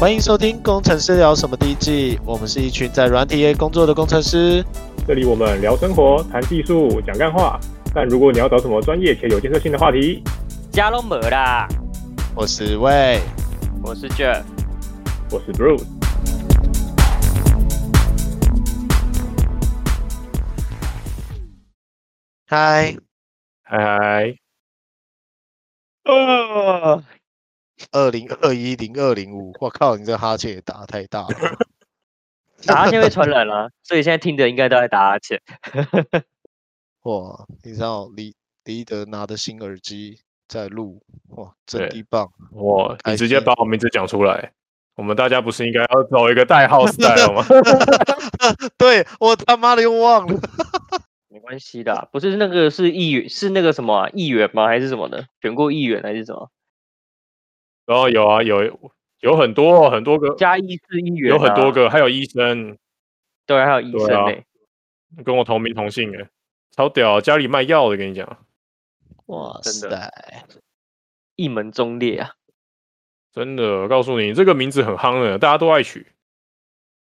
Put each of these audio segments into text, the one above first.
欢迎收听《工程师聊什么》第一季，我们是一群在软体业工作的工程师。这里我们聊生活、谈技术、讲干话。但如果你要找什么专业且有建设性的话题，加龙没啦。我是魏，我是 Jeff，我是 Bruce。嗨，嗨嗨。呃。二零二一零二零五，我靠！你这哈欠也打太大了，打哈欠会传染了，啊，所以现在听的应该都在打哈欠。哇，你知道李李德拿的新耳机在录，哇，真的棒！哇，你直接把我名字讲出来，我们大家不是应该要找一个代号 style 吗？对，我他妈的又忘了，没关系的，不是那个是议员，是那个什么啊，议员吗？还是什么的？选过议员还是什么？然后有啊，有有很多很多个嘉义市议员，有很多个，还有医生，对，还有医生呢，跟我同名同姓诶，超屌，家里卖药的，跟你讲，哇，真的，一门忠烈啊，真的，我告诉你，这个名字很夯的，大家都爱取。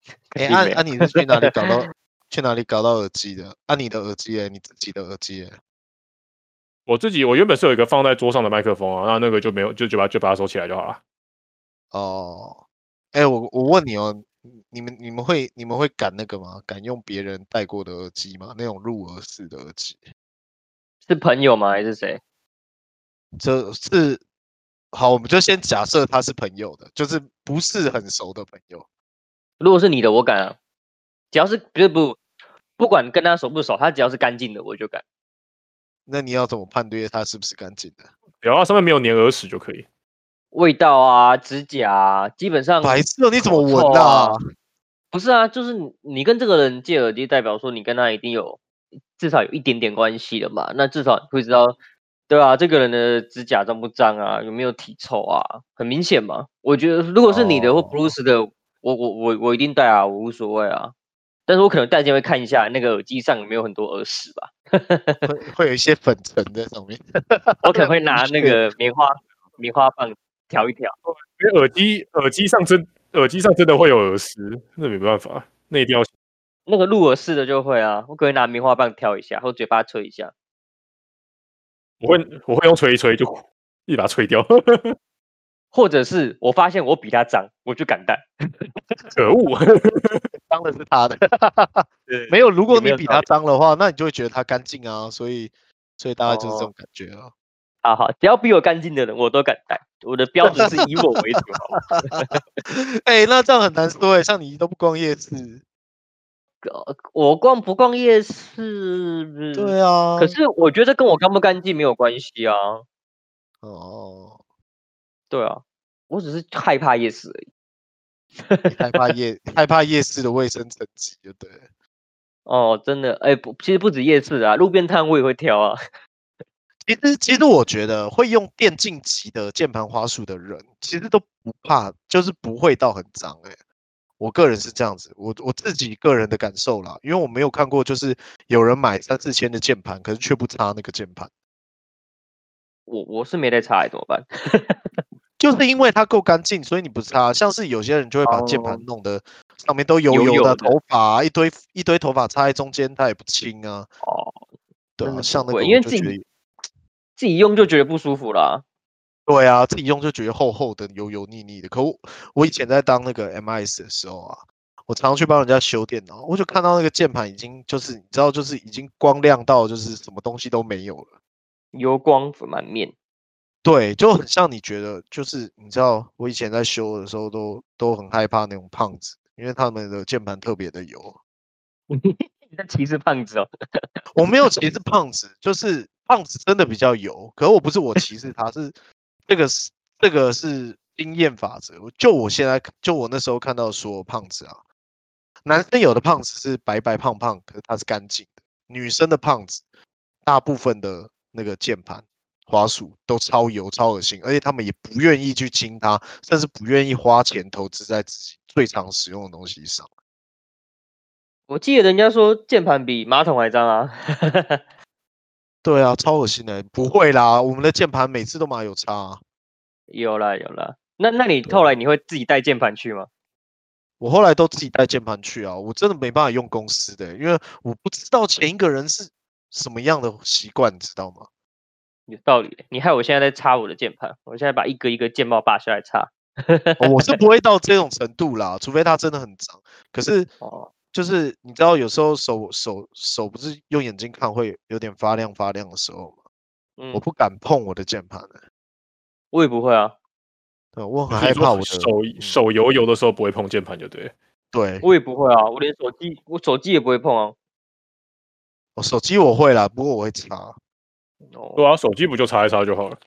哎，按按你是去哪里搞到 去哪里搞到耳机的？按你的耳机诶，你自己的耳机诶。我自己，我原本是有一个放在桌上的麦克风啊，那那个就没有，就就把就把它收起来就好了。哦，哎，我我问你哦，你们你们会你们会敢那个吗？敢用别人戴过的耳机吗？那种入耳式的耳机，是朋友吗？还是谁？这是好，我们就先假设他是朋友的，就是不是很熟的朋友。如果是你的，我敢啊，只要是不不不管跟他熟不熟，他只要是干净的，我就敢。那你要怎么判断它是不是干净的？只要上面没有粘耳屎就可以。味道啊，指甲啊，基本上。白色，你怎么闻啊？不是啊，就是你跟这个人借耳机，代表说你跟他一定有至少有一点点关系的嘛。那至少你会知道，对啊，这个人的指甲脏不脏啊？有没有体臭啊？很明显嘛。我觉得如果是你的或 Bruce 的，哦、我我我我一定戴啊，我无所谓啊。但是我可能戴进会看一下那个耳机上有没有很多耳屎吧，会 会有一些粉尘在上面。我可能会拿那个棉花棉花棒挑一挑。因为耳机耳机上真耳机上真的会有耳屎，那没办法，那一定要。那个入耳式的就会啊，我可以拿棉花棒挑一下，或嘴巴吹一下。我会我会用吹一吹就一把吹掉。或者是我发现我比他脏，我就敢戴。可恶，脏的是他的。没有，如果你比他脏的话，那你就会觉得他干净啊。所以，所以大家就是这种感觉啊。好好，只要比我干净的人，我都敢戴。我的标准是以我为主。哎、欸，那这样很难说哎。像你都不逛夜市，我逛不逛夜市？对啊。可是我觉得跟我干不干净没有关系啊。哦。对啊，我只是害怕夜市而已。害怕夜害怕夜市的卫生层级，就对。哦，真的，哎，不，其实不止夜市啊，路边摊我也会挑啊。其实，其实我觉得会用电竞级的键盘花束的人，其实都不怕，就是不会到很脏。哎，我个人是这样子，我我自己个人的感受啦，因为我没有看过，就是有人买三四千的键盘，可是却不擦那个键盘。我我是没在擦，怎么办？就是因为它够干净，所以你不擦。像是有些人就会把键盘弄得上面都油油的头发、啊，一堆一堆头发插在中间，它也不清啊。哦，对啊，像那个因为自己自己用就觉得不舒服啦。对啊，自己用就觉得厚厚的、油油腻腻的。可我我以前在当那个 MIS 的时候啊，我常常去帮人家修电脑，我就看到那个键盘已经就是你知道，就是已经光亮到就是什么东西都没有了，油光满面。对，就很像你觉得，就是你知道，我以前在修的时候都都很害怕那种胖子，因为他们的键盘特别的油。你在歧视胖子哦？我没有歧视胖子，就是胖子真的比较油。可我不是我歧视他，是这个是这个是经验法则。就我现在就我那时候看到说胖子啊，男生有的胖子是白白胖胖，可是他是干净的；女生的胖子，大部分的那个键盘。滑鼠都超油、超恶心，而且他们也不愿意去清它，甚至不愿意花钱投资在自己最常使用的东西上。我记得人家说键盘比马桶还脏啊！对啊，超恶心的。不会啦，我们的键盘每次都蛮有擦。有啦有啦，那那你后来你会自己带键盘去吗？我后来都自己带键盘去啊，我真的没办法用公司的，因为我不知道前一个人是什么样的习惯，你知道吗？有道理，你害我现在在插我的键盘，我现在把一个一个键帽拔下来插。哦，我是不会到这种程度啦，除非它真的很脏。可是，就是你知道，有时候手手手不是用眼睛看会有点发亮发亮的时候吗？嗯，我不敢碰我的键盘的。我也不会啊。对，我很害怕我的手手油油的时候不会碰键盘，就对。对，我也不会啊，我连手机我手机也不会碰啊。我手机我会啦，不过我会擦。对啊，手机不就擦一擦就好了。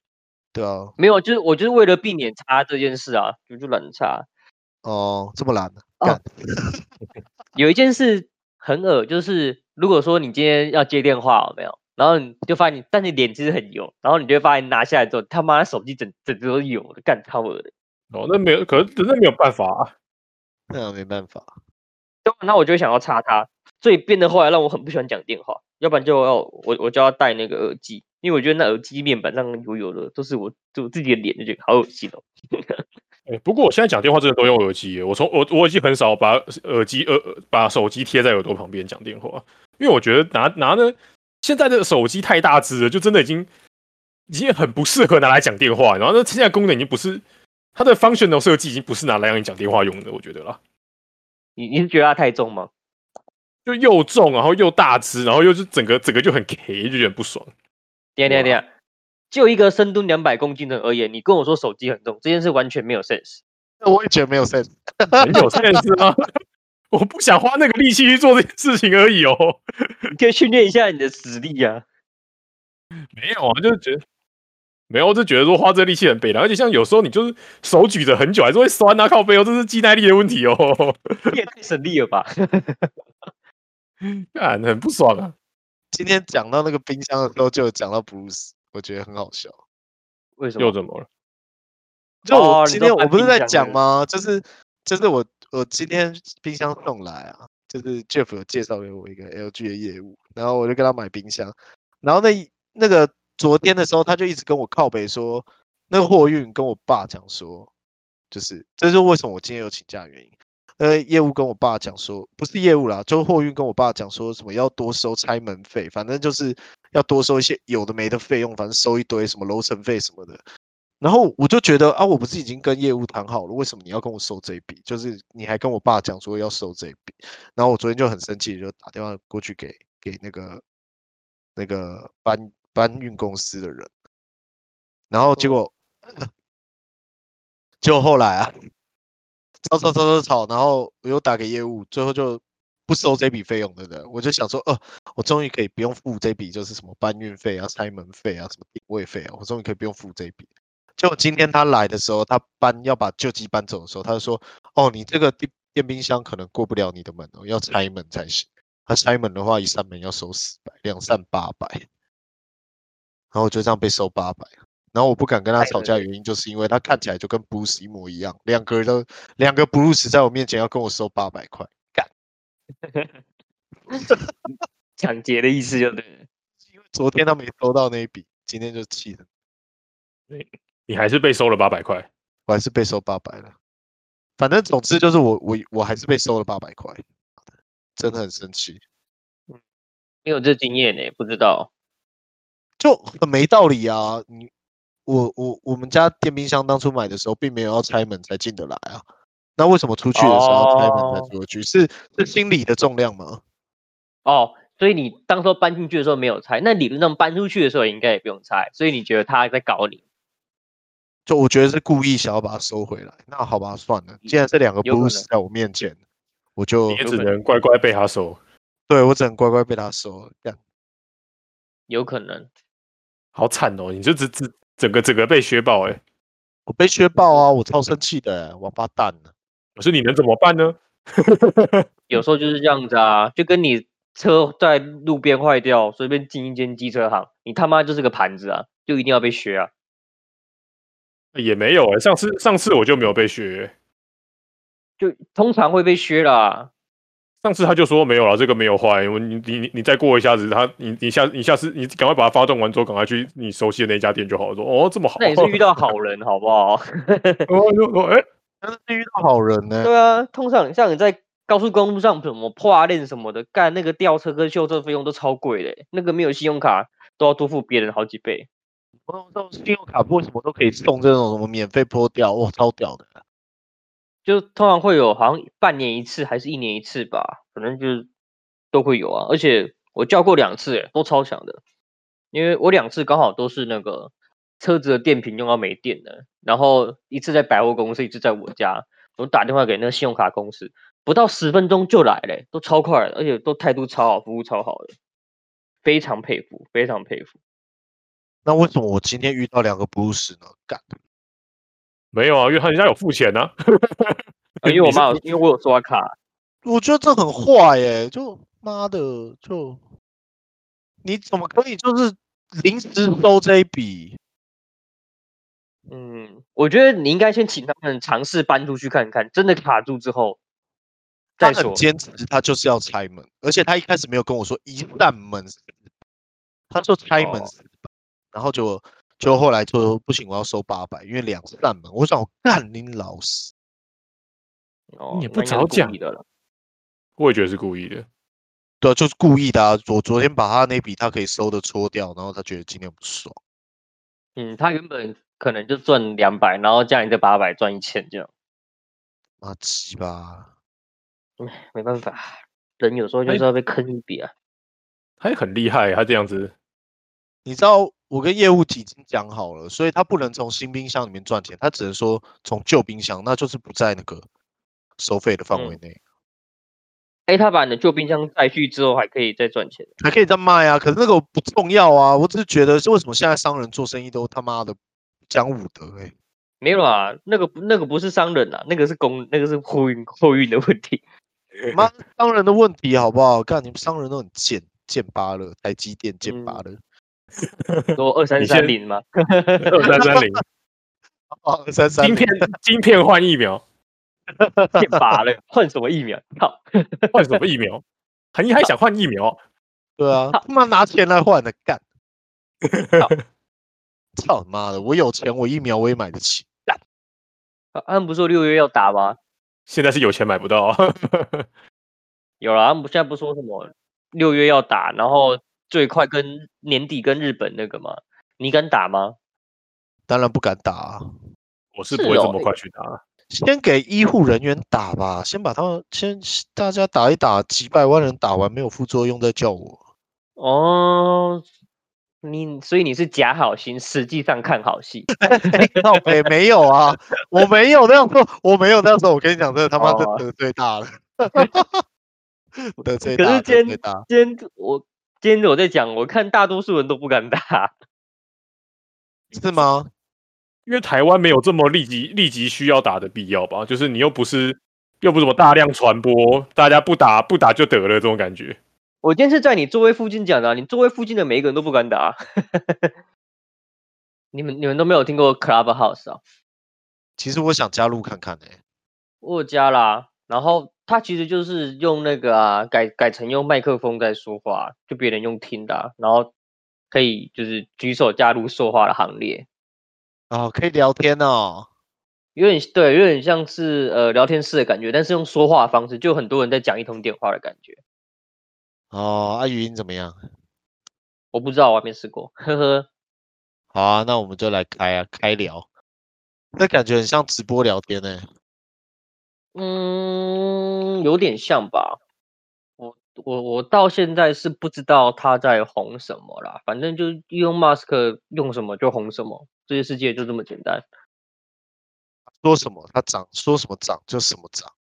对啊，没有，就是我就是为了避免擦这件事啊，就就懒得擦。哦，这么懒的。哦、有一件事很恶，就是如果说你今天要接电话，有没有？然后你就发现你，但你脸其实很油，然后你就会发现拿下来之后，他妈的手机整整都是油的，干超恶的。哦，那没有，可是真的没有办法啊。那没办法。那我就想要擦它，所以变得后来让我很不喜欢讲电话，要不然就要我我就要戴那个耳机。因为我觉得那耳机面板上油油的，都是我就我自己的脸，就觉得好恶心哦。哎、欸，不过我现在讲电话真的都用耳机，我从我我已经很少把耳机耳把手机贴在耳朵旁边讲电话，因为我觉得拿拿呢，现在的手机太大只了，就真的已经已经很不适合拿来讲电话。然后那现在功能已经不是它的 functional 设计已经不是拿来让你讲电话用的，我觉得啦。你你是觉得它太重吗？就又重，然后又大只，然后又是整个整个就很 K，就有点不爽。等下等下，就一个深蹲两百公斤的而言，你跟我说手机很重，这件事完全没有 sense。那我也觉得没有 sense，很有 sense 吗？我不想花那个力气去做这件事情而已哦。你可以训练一下你的实力啊。没有啊，就是觉得没有，我就觉得说花这个力气很悲凉，而且像有时候你就是手举着很久还是会酸啊，靠背哦，这是肌耐力的问题哦。你也太省力了吧？干，很不爽啊。今天讲到那个冰箱的时候，就有讲到 Bruce，我觉得很好笑。为什么？又怎么了？就我今天我不是在讲吗？就是就是我我今天冰箱送来啊，就是 Jeff 有介绍给我一个 LG 的业务，然后我就跟他买冰箱。然后那那个昨天的时候，他就一直跟我靠北说，那个货运跟我爸讲说，就是这就是为什么我今天有请假的原因。呃，业务跟我爸讲说，不是业务啦，就货运跟我爸讲说什么要多收拆门费，反正就是要多收一些有的没的费用，反正收一堆什么楼层费什么的。然后我就觉得啊，我不是已经跟业务谈好了，为什么你要跟我收这一笔？就是你还跟我爸讲说要收这一笔。然后我昨天就很生气，就打电话过去给给那个那个搬搬运公司的人。然后结果，就后来啊。吵吵吵吵吵，然后我又打给业务，最后就不收这笔费用，的人？我就想说，哦，我终于可以不用付这笔，就是什么搬运费啊、拆门费啊、什么定位费啊，我终于可以不用付这笔。就今天他来的时候，他搬要把旧机搬走的时候，他就说，哦，你这个电电冰箱可能过不了你的门哦，要拆门才行。他拆门的话，一扇门要收四百，两扇八百，然后我就这样被收八百。然后我不敢跟他吵架，原因就是因为他看起来就跟 Bruce 一模一样，两个人都两个 Bruce 在我面前要跟我收八百块，干，抢劫的意思就对了。因为昨天他没收到那一笔，今天就气了。你还是被收了八百块，我还是被收八百了。反正总之就是我我我还是被收了八百块，真的很生气。嗯，没有这经验呢，不知道，就很没道理啊，你。我我我们家电冰箱当初买的时候，并没有要拆门才进得来啊。那为什么出去的时候要拆门才出去？是是心理的重量吗？哦，所以你当初搬进去的时候没有拆，那理论上搬出去的时候应该也不用拆。所以你觉得他在搞你？就我觉得是故意想要把它收回来。那好吧，算了，既然这两个 Bruce 在我面前，我就也只能乖乖被他收。对，我只能乖乖被他收。这样有可能。好惨哦！你就只只。整个整个被削爆哎、欸！我被削爆啊！我超生气的、欸，王八蛋！可是你能怎么办呢？有时候就是这样子啊，就跟你车在路边坏掉，随便进一间机车行，你他妈就是个盘子啊，就一定要被削啊？也没有哎、欸，上次上次我就没有被削、欸，就通常会被削啦。上次他就说没有了，这个没有坏。你你你你再过一下子，他你你下你下次你赶快把它发动完之后，赶快去你熟悉的那家店就好了。说哦这么好，那也是遇到好人好不好？我 就说哎，真是遇到好人呢。对啊，通常像你在高速公路上什么破链什么的，干那个吊车跟修车费用都超贵的，那个没有信用卡都要多付别人好几倍。我这种信用卡为什么都可以送这种什么免费破吊？哇，超屌的！就通常会有，好像半年一次还是一年一次吧，反正就是都会有啊。而且我叫过两次，诶，都超强的，因为我两次刚好都是那个车子的电瓶用到没电了，然后一次在百货公司，一次在我家，我打电话给那个信用卡公司，不到十分钟就来了，都超快，而且都态度超好，服务超好的，非常佩服，非常佩服。那为什么我今天遇到两个 Bruce 呢？干？没有啊，因为他人家有付钱呢、啊啊。因为我妈有，因为我有刷卡。我觉得这很坏耶！就妈的，就你怎么可以就是临时收这一笔？嗯，我觉得你应该先请他们尝试搬出去看看，真的卡住之后再说。他很坚持，他就是要拆门，而且他一开始没有跟我说一扇门，他说拆门，哦、然后就。就后来就不行，我要收八百，因为两扇门。我想我干你老师，哦，你不早讲的了。我也觉得是故意的，对啊，就是故意的啊。我昨天把他那笔他可以收的搓掉，然后他觉得今天不爽。嗯，他原本可能就赚两百，然后加你这八百赚一千这样。啊，七吧。嗯，没办法，人有时候就是要被坑一笔啊。他也很厉害，他这样子。你知道我跟业务已经讲好了，所以他不能从新冰箱里面赚钱，他只能说从旧冰箱，那就是不在那个收费的范围内。哎、嗯，他把你的旧冰箱带去之后，还可以再赚钱，还可以再卖啊。可是那个不重要啊，我只是觉得，为什么现在商人做生意都他妈的讲武德、欸？哎，没有啊，那个那个不是商人啊，那个是公，那个是货运货运的问题。妈，商人的问题好不好？看你们商人都很贱，贱巴了，台积电贱巴了。嗯 说二三三零吗？二三三零，二三三。晶片晶片换疫苗，变拔了，换什么疫苗？好，换什么疫苗？你还想换疫苗？对啊，他妈拿钱来换的干。操他妈的！我有钱，我疫苗我也买得起。干。他们不是说六月要打吗？现在是有钱买不到。有了，他们现在不说什么六月要打，然后。最快跟年底跟日本那个吗？你敢打吗？当然不敢打啊！我是不会这么快去打。哦、先给医护人员打吧，先把他们先大家打一打，几百万人打完没有副作用再叫我。哦，你所以你是假好心，实际上看好戏。靠北没有啊，我没有那样说，我没有那样说。我跟你讲，这他妈的 得罪大了。得罪大，可是今天今天我。今天我在讲，我看大多数人都不敢打，是吗？因为台湾没有这么立即立即需要打的必要吧？就是你又不是又不是什么大量传播，大家不打不打就得了这种感觉。我今天是在你座位附近讲的，你座位附近的每一个人都不敢打。你们你们都没有听过 Clubhouse 啊？其实我想加入看看呢、欸。我加啦，然后。他其实就是用那个啊，改改成用麦克风在说话，就别人用听的、啊，然后可以就是举手加入说话的行列。哦，可以聊天哦，有点对，有点像是呃聊天室的感觉，但是用说话的方式，就很多人在讲一通电话的感觉。哦，阿、啊、语音怎么样？我不知道，我还没试过，呵呵。好啊，那我们就来开啊，开聊。那感觉很像直播聊天呢、欸。嗯，有点像吧。我我我到现在是不知道他在红什么啦。反正就用 Musk 用什么就红什么，这些世界就这么简单。说什么他涨，说什么涨就什么涨，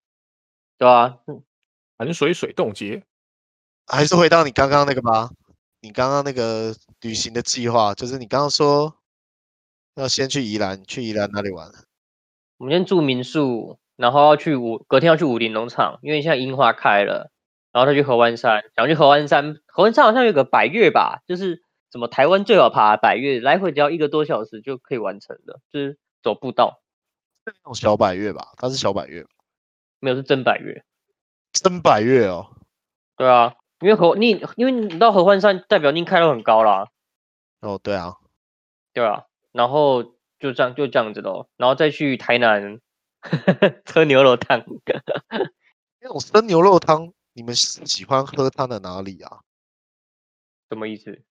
对啊，寒水水冻结。还是回到你刚刚那个吧。你刚刚那个旅行的计划，就是你刚刚说要先去宜兰，去宜兰哪里玩？我们先住民宿。然后要去武，隔天要去武陵农场，因为现在樱花开了。然后再去合欢山，想去合欢山，合欢山好像有个百越吧，就是什么台湾最好爬的百越，来回只要一个多小时就可以完成的，就是走步道。那种小百越吧，它是小百越，没有是真百越。真百越哦。对啊，因为合你因为你到合欢山代表你开到很高啦。哦，对啊，对啊，然后就这样就这样子咯，然后再去台南 喝牛肉汤。那种生牛肉汤，你们喜欢喝它的哪里啊？什么意思？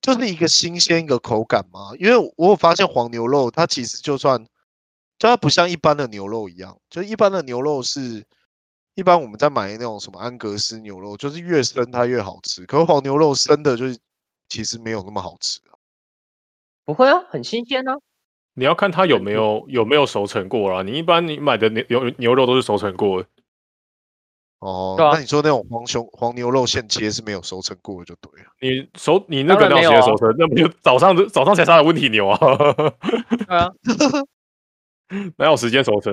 就是一个新鲜一个口感吗？因为我有发现黄牛肉它其实就算，就它不像一般的牛肉一样，就一般的牛肉是，一般我们在买那种什么安格斯牛肉，就是越生它越好吃。可是黄牛肉生的就是其实没有那么好吃啊。不会啊，很新鲜啊。你要看它有没有有没有熟成过啦。你一般你买的牛牛牛肉都是熟成过的。哦，啊、那你说那种黄熊黄牛肉现切是没有熟成过的就对了。你熟你那个要先熟成，啊、那不就早上早上才杀的温体牛啊？对啊，哪有时间熟成？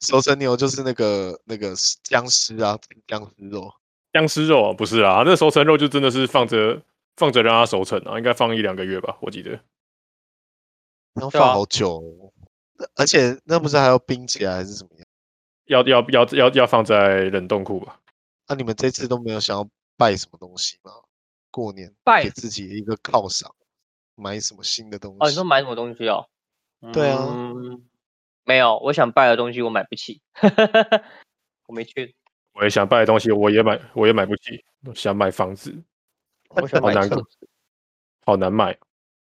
熟成牛就是那个那个僵尸啊，僵尸肉，僵尸肉啊，不是啊，那熟成肉就真的是放着放着让它熟成啊，应该放一两个月吧，我记得。要放好久，哦，啊、而且那不是还要冰起来还是怎么样？要要要要要放在冷冻库吧？那、啊、你们这次都没有想要拜什么东西吗？过年拜给自己一个犒赏，买什么新的东西？哦，你说买什么东西哦？对啊、嗯，没有，我想拜的东西我买不起，我没去。我也想拜的东西，我也买，我也买不起。我想买房子，我想买车子，好难买，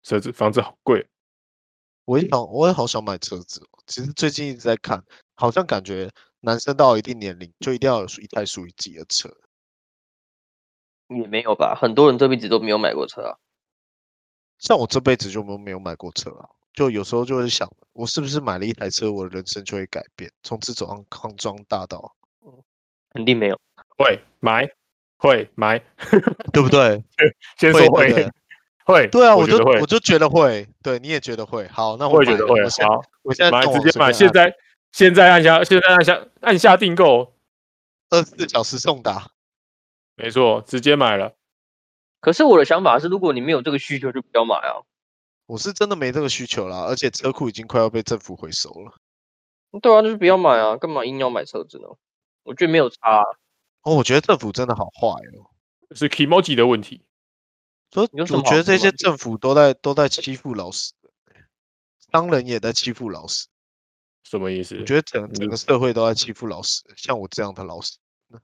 车子房子好贵。我也想，我也好想买车子。其实最近一直在看，好像感觉。男生到一定年龄就一定要有一台属于自己的车，也没有吧？很多人这辈子都没有买过车啊。像我这辈子就没有没有买过车啊，就有时候就会想，我是不是买了一台车，我的人生就会改变，从此走上康庄大道？肯定没有，会买，会买，对不对？先说会，会，会，对啊，我就我就觉得会，对，你也觉得会，好，那我会觉得会，好，我现在买直接买，现在。现在按下，现在按下，按下订购，二十四小时送达。没错，直接买了。可是我的想法是，如果你没有这个需求，就不要买啊。我是真的没这个需求啦，而且车库已经快要被政府回收了。对啊，就是不要买啊，干嘛硬要买车子呢？我觉得没有差啊。哦，我觉得政府真的好坏哦，是 Kimoji 的问题。所以我觉得这些政府都在都在欺负老实人，商人也在欺负老实。什么意思？我觉得整整个社会都在欺负老实人，像我这样的老实人。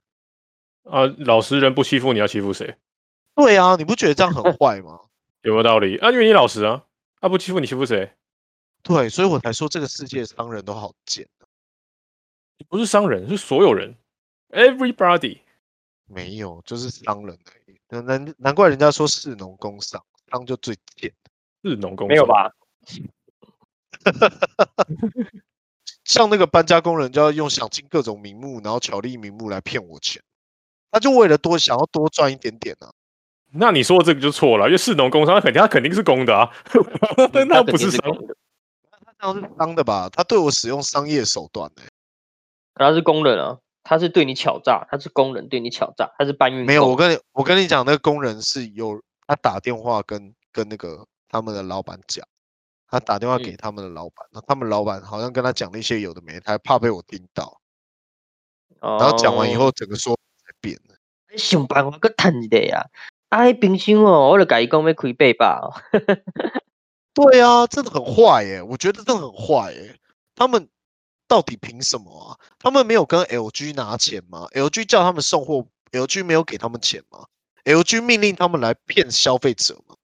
啊，老实人不欺负你要欺负谁？对啊，你不觉得这样很坏吗？有没有道理？啊，因为你老实啊，他不欺负你欺负谁？对，所以我才说这个世界商人都好贱。不是商人，是所有人，everybody。没有，就是商人而已。难难怪人家说士农工商，商就最贱。士农工商没有吧？像那个搬家工人，就要用想尽各种名目，然后巧立名目来骗我钱，他就为了多想要多赚一点点啊。那你说这个就错了，因为士农工商，他肯定他肯定是公的啊，但 他不是商的，他这样是商的吧？他对我使用商业手段呢、欸？他是工人啊，他是对你敲诈，他是工人对你敲诈，他是搬运。没有，我跟你我跟你讲，那个工人是有他打电话跟跟那个他们的老板讲。他打电话给他们的老板，那、嗯、他们老板好像跟他讲了一些有的没的，他还怕被我听到。哦、然后讲完以后，整个说才变了。想办法个谈的呀！哎，冰箱哦，我就跟伊讲要开八百。对啊，真的很坏耶！我觉得真的很坏耶。他们到底凭什么啊？他们没有跟 LG 拿钱吗？LG 叫他们送货，LG 没有给他们钱吗？LG 命令他们来骗消费者吗？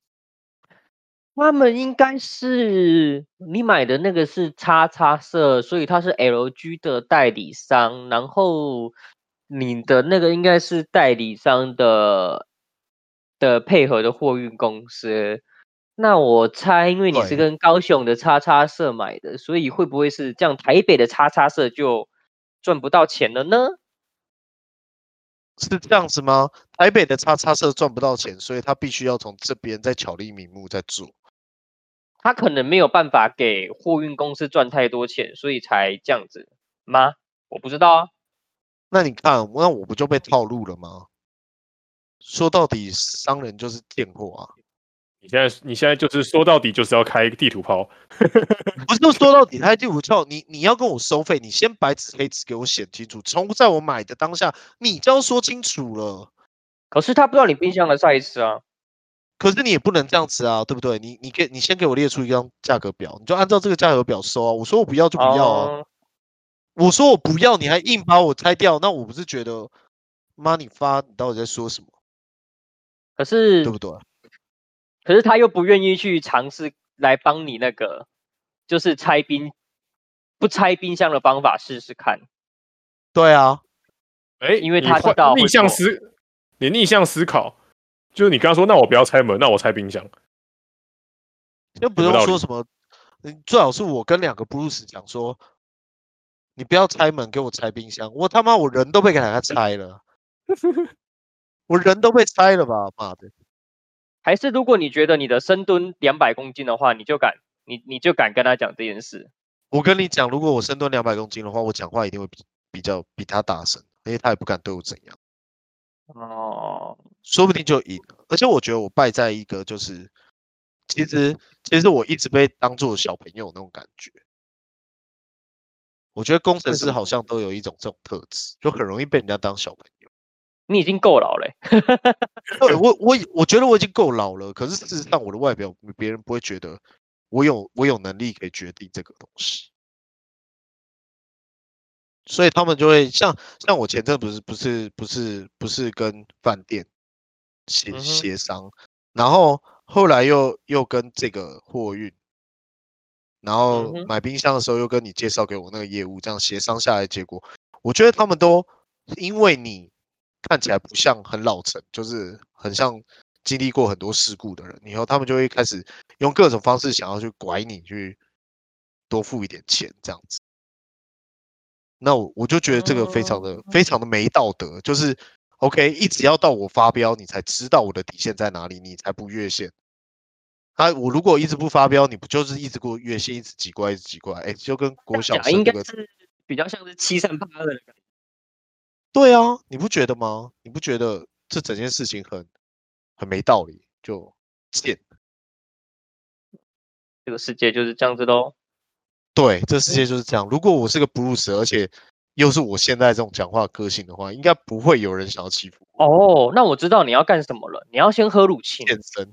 他们应该是你买的那个是叉叉色，所以他是 LG 的代理商，然后你的那个应该是代理商的的配合的货运公司。那我猜，因为你是跟高雄的叉叉社买的，所以会不会是这样？台北的叉叉社就赚不到钱了呢？是这样子吗？台北的叉叉社赚不到钱，所以他必须要从这边再巧立名目再做。他可能没有办法给货运公司赚太多钱，所以才这样子吗？我不知道啊。那你看，那我不就被套路了吗？说到底，商人就是贱货啊！你现在你现在就是说到底就是要开地图炮，不是说到底开地图炮，你你要跟我收费，你先白纸黑字给我写清楚，从在我买的当下你就要说清楚了。可是他不知道你冰箱的 size 啊，可是你也不能这样子啊，对不对？你你给你先给我列出一张价格表，你就按照这个价格表收啊。我说我不要就不要啊，哦、我说我不要，你还硬把我拆掉，那我不是觉得妈你发你到底在说什么？可是对不对？可是他又不愿意去尝试来帮你那个，就是拆冰不拆冰箱的方法试试看。对啊，哎，因为他知道逆向思，你逆向思考，就是你刚刚说，那我不要拆门，那我拆冰箱，就不用说什么，最好是我跟两个布鲁斯讲说，你不要拆门，给我拆冰箱。我他妈我人都被给他拆了，我人都被拆了吧，妈的！还是如果你觉得你的深蹲两百公斤的话，你就敢你你就敢跟他讲这件事。我跟你讲，如果我深蹲两百公斤的话，我讲话一定会比比较比他大声，因为他也不敢对我怎样。哦，说不定就赢了。而且我觉得我败在一个就是，其实其实我一直被当做小朋友那种感觉。我觉得工程师好像都有一种这种特质，就很容易被人家当小朋友。你已经够老了，对，我我我觉得我已经够老了，可是事实上我的外表别人不会觉得我有我有能力可以决定这个东西，所以他们就会像像我前阵不是不是不是不是跟饭店协协商，然后后来又又跟这个货运，然后买冰箱的时候又跟你介绍给我那个业务，这样协商下来，结果我觉得他们都因为你。看起来不像很老成，就是很像经历过很多事故的人。以后他们就会开始用各种方式想要去拐你，去多付一点钱这样子。那我我就觉得这个非常的非常的没道德。就是 OK，一直要到我发飙，你才知道我的底线在哪里，你才不越线。啊，我如果一直不发飙，你不就是一直给我越线，一直挤过来，一直挤过来？哎，就跟国小生应该是比较像是欺善怕恶的感觉。对啊，你不觉得吗？你不觉得这整件事情很很没道理？就贱，这个世界就是这样子喽。对，这世界就是这样。如果我是个布鲁斯，而且又是我现在这种讲话个性的话，应该不会有人想要欺负我。哦，那我知道你要干什么了。你要先喝乳清健身。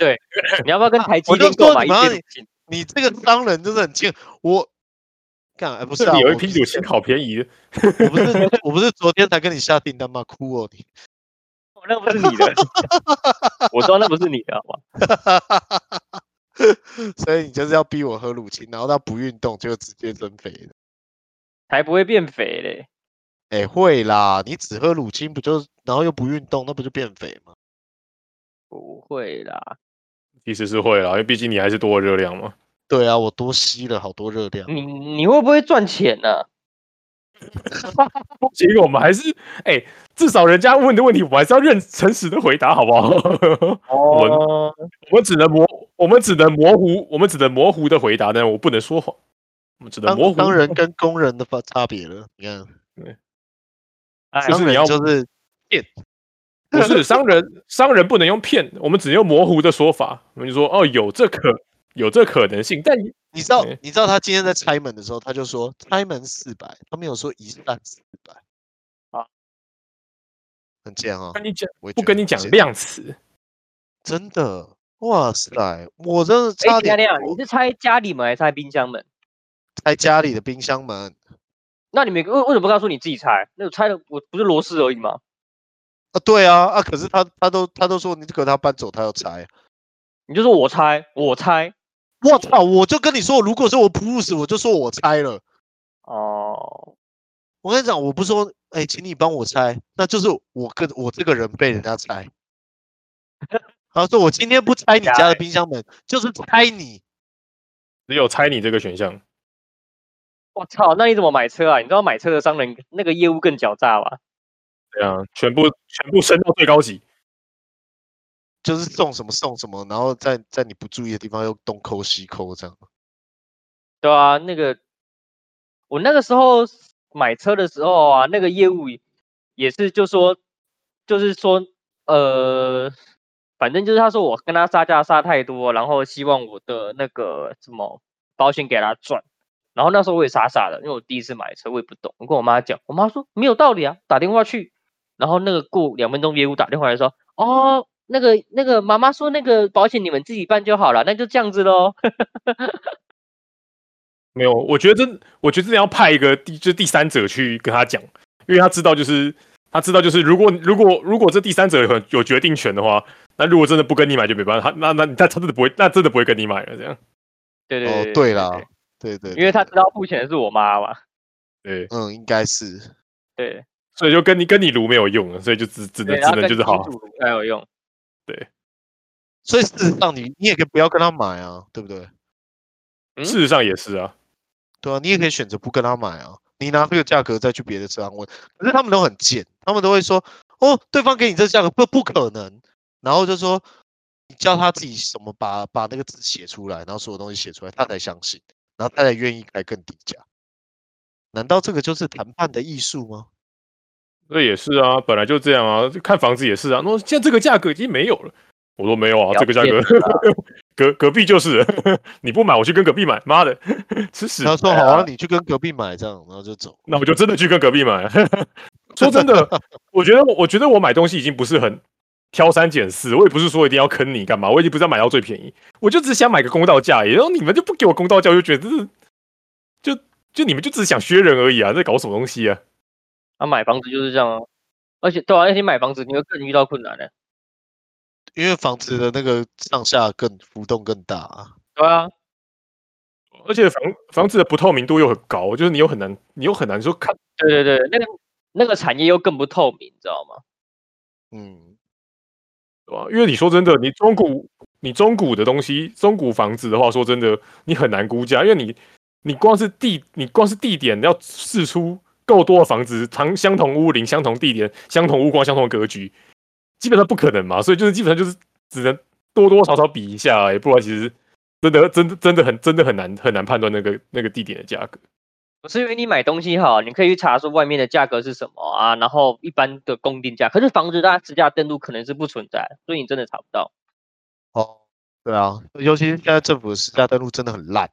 对，你要不要跟 台积电购买一点？你这个商人真的很贱，我。干，不是啊，有一批乳清好便宜。我不是，我不是昨天才跟你下订单吗？哭哦你！哦，那不是你的，我说那不是你的，好吗？所以你就是要逼我喝乳清，然后他不运动就直接增肥了，才不会变肥嘞。哎、欸，会啦，你只喝乳清不就，然后又不运动，那不就变肥吗？不会啦，其实是会啦，因为毕竟你还是多热量嘛。对啊，我多吸了好多热量。你你会不会赚钱呢、啊？结果我们还是哎、欸，至少人家问的问题，我还是要认诚实的回答，好不好？我们我们只能模，我们只能模糊，我们只能模糊的回答，但我不能说谎。我们只能模糊商人跟工人的差别了。你看，对，就是你要就是骗，不是商人，商人不能用骗，我们只能用模糊的说法。我们就说哦，有这可。有这可能性，但你你知道，你知道他今天在拆门的时候，他就说拆门四百，他没有说一扇四百啊，很贱啊！跟你讲，不跟你讲量词，真的，哇塞，我真的差点。你是拆家里门还是拆冰箱门？拆家里的冰箱门。那你们为为什么不告诉你自己拆？那个拆的我不是螺丝而已吗？啊，对啊，啊，可是他他都他都说你这个他搬走，他要拆，你就说我拆，我拆。我操！我就跟你说，如果是我普鲁斯，我就说我拆了。哦，我跟你讲，我不说，哎、欸，请你帮我拆，那就是我跟我这个人被人家拆。他说我今天不拆你家的冰箱门，就是拆你，只有拆你这个选项。我操！那你怎么买车啊？你知道买车的商人那个业务更狡诈吧？对啊，全部全部升到最高级。就是送什么送什么，然后在在你不注意的地方又东抠西抠这样。对啊，那个我那个时候买车的时候啊，那个业务也是就说，就是说，呃，反正就是他说我跟他杀价杀太多，然后希望我的那个什么保险给他赚。然后那时候我也傻傻的，因为我第一次买车，我也不懂。我跟我妈讲，我妈说没有道理啊，打电话去。然后那个过两分钟业务打电话来说，哦，那个那个妈妈说那个保险你们自己办就好了，那就这样子喽。没有，我觉得真，我觉得真的要派一个第就第三者去跟他讲，因为他知道就是他知道就是如果如果如果这第三者有有决定权的话，那如果真的不跟你买就没办法，他那那他他真的不会，那真的不会跟你买了这样。对对对，哦，对啦。对，对对，因为他知道付钱的是我妈嘛。对，嗯，应该是。对，所以就跟你跟你卢没有用了，所以就只只能只能就是好。才有用。对。所以事实上你，你你也可以不要跟他买啊，对不对？嗯、事实上也是啊。对啊，你也可以选择不跟他买啊，你拿这个价格再去别的车行问。可是他们都很贱，他们都会说：“哦，对方给你这价格不不可能。”然后就说：“你叫他自己什么把把那个字写出来，然后所有东西写出来，他才相信。”然后他才愿意开更低价，难道这个就是谈判的艺术吗？那也是啊，本来就这样啊。看房子也是啊。那现在这个价格已经没有了。我说没有啊，这个价格隔隔壁就是，你不买我去跟隔壁买。妈的，吃屎！他说好啊，你去跟隔壁买这样，然后就走。那我就真的去跟隔壁买。说真的，我觉得我觉得我买东西已经不是很。挑三拣四，我也不是说一定要坑你干嘛，我已经不是要买到最便宜，我就只想买个公道价，然后你们就不给我公道价，我就觉得是，就就你们就只是想削人而已啊，在搞什么东西啊？啊，买房子就是这样啊，而且对啊，而且买房子你会更遇到困难呢，因为房子的那个上下更浮动更大啊。对啊，而且房房子的不透明度又很高，就是你又很难，你又很难说看。对对对，那个那个产业又更不透明，你知道吗？嗯。对啊因为你说真的，你中古，你中古的东西，中古房子的话，说真的，你很难估价，因为你，你光是地，你光是地点要试出够多的房子，同相同屋龄、相同地点、相同屋况、相同格局，基本上不可能嘛，所以就是基本上就是只能多多少少比一下，也不然其实真的真的真的很真的很难很难判断那个那个地点的价格。不是因为你买东西哈，你可以去查说外面的价格是什么啊，然后一般的公定价。可是房子它实价登录可能是不存在，所以你真的查不到。哦，对啊，尤其是现在政府的实价登录真的很烂，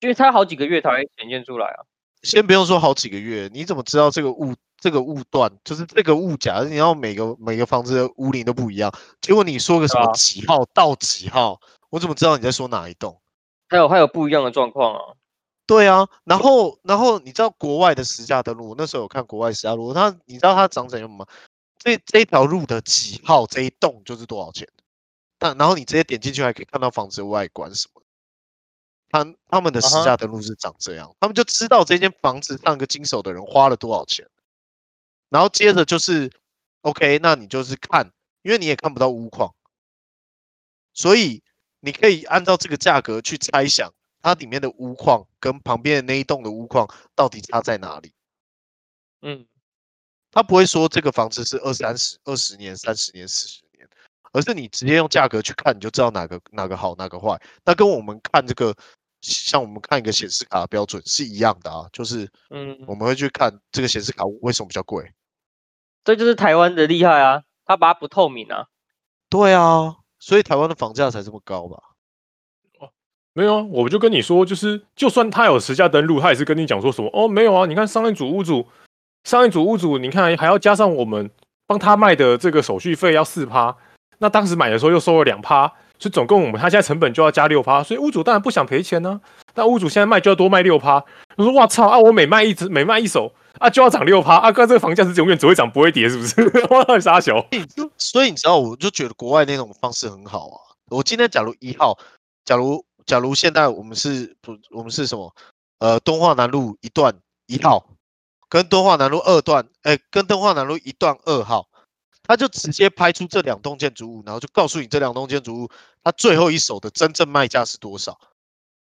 因为它好几个月才会显现出来啊。先不用说好几个月，你怎么知道这个物这个物段就是这个物价？你要每个每个房子的屋龄都不一样，结果你说个什么几号到几号，我怎么知道你在说哪一栋？还有还有不一样的状况啊。对啊，然后然后你知道国外的实价登录？那时候有看国外实价录，它你知道它长怎样吗？这这条路的几号这一栋就是多少钱？但然后你直接点进去还可以看到房子的外观什么。他他们的实价登录是长这样，uh -huh. 他们就知道这间房子上个经手的人花了多少钱。然后接着就是，OK，那你就是看，因为你也看不到屋况，所以你可以按照这个价格去猜想。它里面的屋况跟旁边的那一栋的屋况到底差在哪里？嗯，他不会说这个房子是二三十、二十年、三十年、四十年，而是你直接用价格去看，你就知道哪个哪个好，哪个坏。那跟我们看这个，像我们看一个显示卡的标准是一样的啊，就是嗯，我们会去看这个显示卡为什么比较贵。这就是台湾的厉害啊，它把它不透明啊。对啊，所以台湾的房价才这么高吧？哦没有啊，我就跟你说，就是就算他有实价登录，他也是跟你讲说什么哦，没有啊，你看上一组屋主，上一组屋主，你看还要加上我们帮他卖的这个手续费要四趴，那当时买的时候又收了两趴，所以总共我们他现在成本就要加六趴，所以屋主当然不想赔钱呢、但屋主现在卖就要多卖六趴，我说哇操啊，我每卖一只每卖一手啊就要涨六趴啊，哥这个房价是永远只会涨不会跌是不是？哇傻小，所以你知道我就觉得国外那种方式很好啊，我今天假如一号，假如。假如现在我们是不，我们是什么？呃，敦化南路一段一号，跟敦化南路二段，哎、跟敦化南路一段二号，他就直接拍出这两栋建筑物，然后就告诉你这两栋建筑物它最后一手的真正卖价是多少？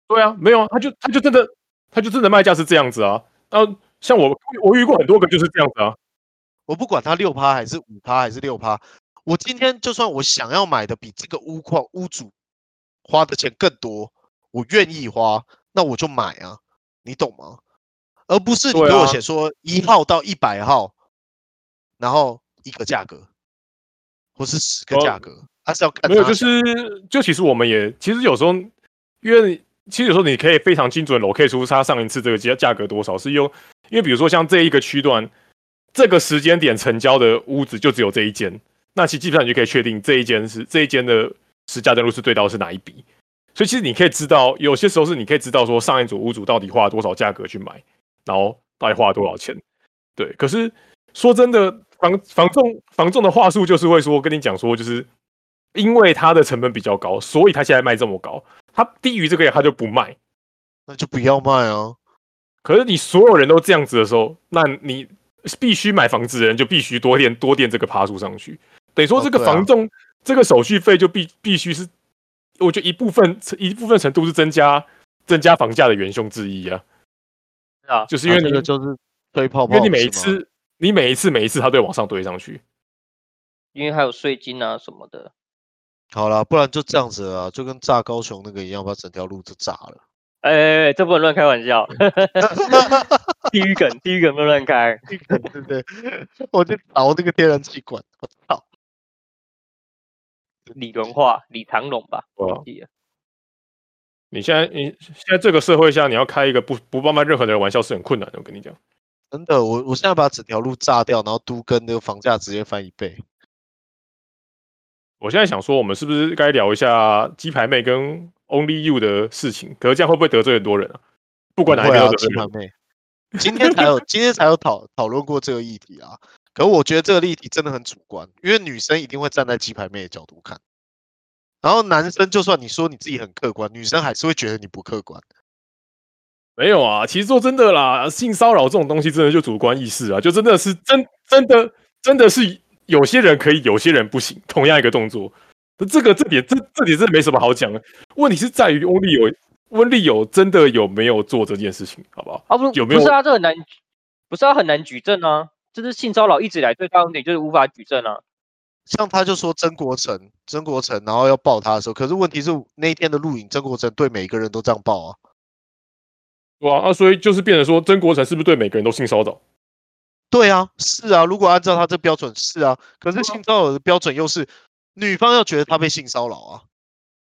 对啊，没有啊，他就他就真的他就真的卖价是这样子啊。啊，像我我遇过很多个就是这样子啊。我不管他六趴还是五趴还是六趴，我今天就算我想要买的比这个屋况屋主。花的钱更多，我愿意花，那我就买啊，你懂吗？而不是你给我写说一号到一百号，然后一个价格，或是十个价格，还、哦、是要看没有，就是就其实我们也其实有时候，因为其实有时候你可以非常精准 locate 出它上一次这个价价格多少，是用因为比如说像这一个区段，这个时间点成交的屋子就只有这一间，那其实基本上你就可以确定这一间是这一间的实价登录是对到是哪一笔，所以其实你可以知道，有些时候是你可以知道说上一组屋主到底花了多少价格去买，然后到底花了多少钱，对，可是说真的。房房仲房仲的话术就是会说，跟你讲说，就是因为它的成本比较高，所以它现在卖这么高。它低于这个它就不卖，那就不要卖啊。可是你所有人都这样子的时候，那你必须买房子的人就必须多垫多垫这个趴数上去。等于说这个房仲、哦啊、这个手续费就必必须是，我觉得一部分一部分程度是增加增加房价的元凶之一啊。啊，就是因为你、啊、就是吹泡泡，因为你每一次。你每一次每一次，它都会往上堆上去，因为还有税金啊什么的。好了，不然就这样子啊，就跟炸高雄那个一样，把整条路都炸了。哎哎哎，这不能乱开玩笑。地狱梗，地狱梗不能乱开。对对对，我就熬那个天然气管，我操！李荣化，李长龙吧？忘记了。你现在，你现在这个社会下，你要开一个不不帮忙任何人的玩笑是很困难的，我跟你讲。真的，我我现在把整条路炸掉，然后都跟那个房价直接翻一倍。我现在想说，我们是不是该聊一下鸡排妹跟 Only You 的事情？可是这样会不会得罪很多人啊？不管哪一个都得罪。鸡排妹，今天才有 今天才有讨讨论过这个议题啊。可是我觉得这个议题真的很主观，因为女生一定会站在鸡排妹的角度看，然后男生就算你说你自己很客观，女生还是会觉得你不客观。没有啊，其实说真的啦，性骚扰这种东西真的就主观意识啊，就真的是真真的真的是有些人可以，有些人不行。同样一个动作，这个这点这这点真的没什么好讲的。问题是在于翁立友翁立友真的有没有做这件事情，好不好？啊不，有没有？不是啊，这很难，不是啊，很难举证啊。就是性骚扰一直以来最大问题就是无法举证啊。像他就说曾国城，曾国城，然后要抱他的时候，可是问题是那一天的录影，曾国城对每个人都这样抱啊。哇啊！所以就是变成说，曾国成是不是对每个人都性骚扰？对啊，是啊。如果按照他这标准是啊，可是性骚扰的标准又是女方要觉得他被性骚扰啊。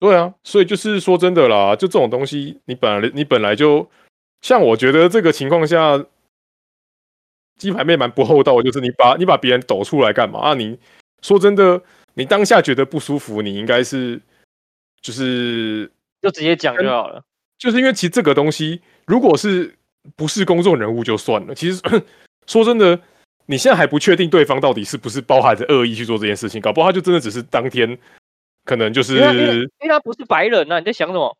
对啊，所以就是说真的啦，就这种东西，你本来你本来就像我觉得这个情况下，鸡排妹蛮不厚道，就是你把你把别人抖出来干嘛啊？你说真的，你当下觉得不舒服，你应该是就是就直接讲就好了。就是因为其实这个东西，如果是不是公众人物就算了。其实 说真的，你现在还不确定对方到底是不是包含着恶意去做这件事情，搞不好他就真的只是当天可能就是因为，因为他不是白人啊，你在想什么？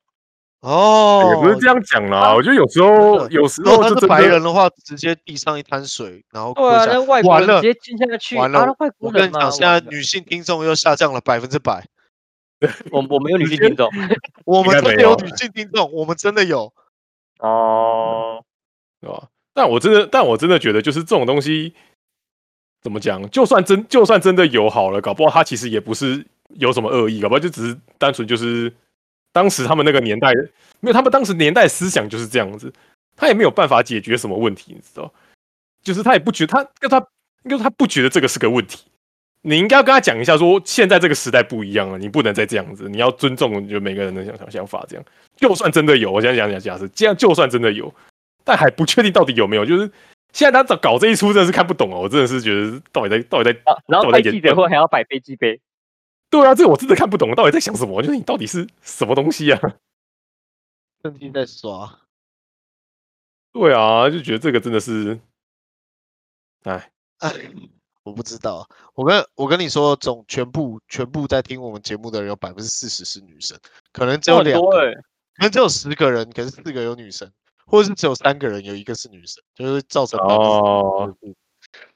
哦，也不是这样讲啦。我觉得有时候有时候他是白人的话，直接地上一滩水，然后对啊，那外国人直接进下去，完了。我跟你讲，现在女性听众又下降了百分之百。我我没有女性听众，我们真的有女性听众，我们真的有哦，对吧？但我真的，但我真的觉得，就是这种东西怎么讲？就算真，就算真的有好了，搞不好他其实也不是有什么恶意，搞不好就只是单纯就是当时他们那个年代没有，他们当时年代思想就是这样子，他也没有办法解决什么问题，你知道？就是他也不觉得他，因为他因为他不觉得这个是个问题。你应该要跟他讲一下，说现在这个时代不一样了，你不能再这样子，你要尊重就每个人的想想想法。这样，就算真的有，我现在讲讲假设，这样就算真的有，但还不确定到底有没有。就是现在他搞这一出，真的是看不懂哦。我真的是觉得到底在到底在，啊、然后开记者会还要摆飞机杯。对啊，这个我真的看不懂，到底在想什么？就是你到底是什么东西啊？趁机在刷。对啊，就觉得这个真的是，哎哎。我不知道，我跟我跟你说，总全部全部在听我们节目的人有百分之四十是女生，可能只有两个，欸、可能只有十个人，可是四个有女生，或者是只有三个人有一个是女生，就是造成哦，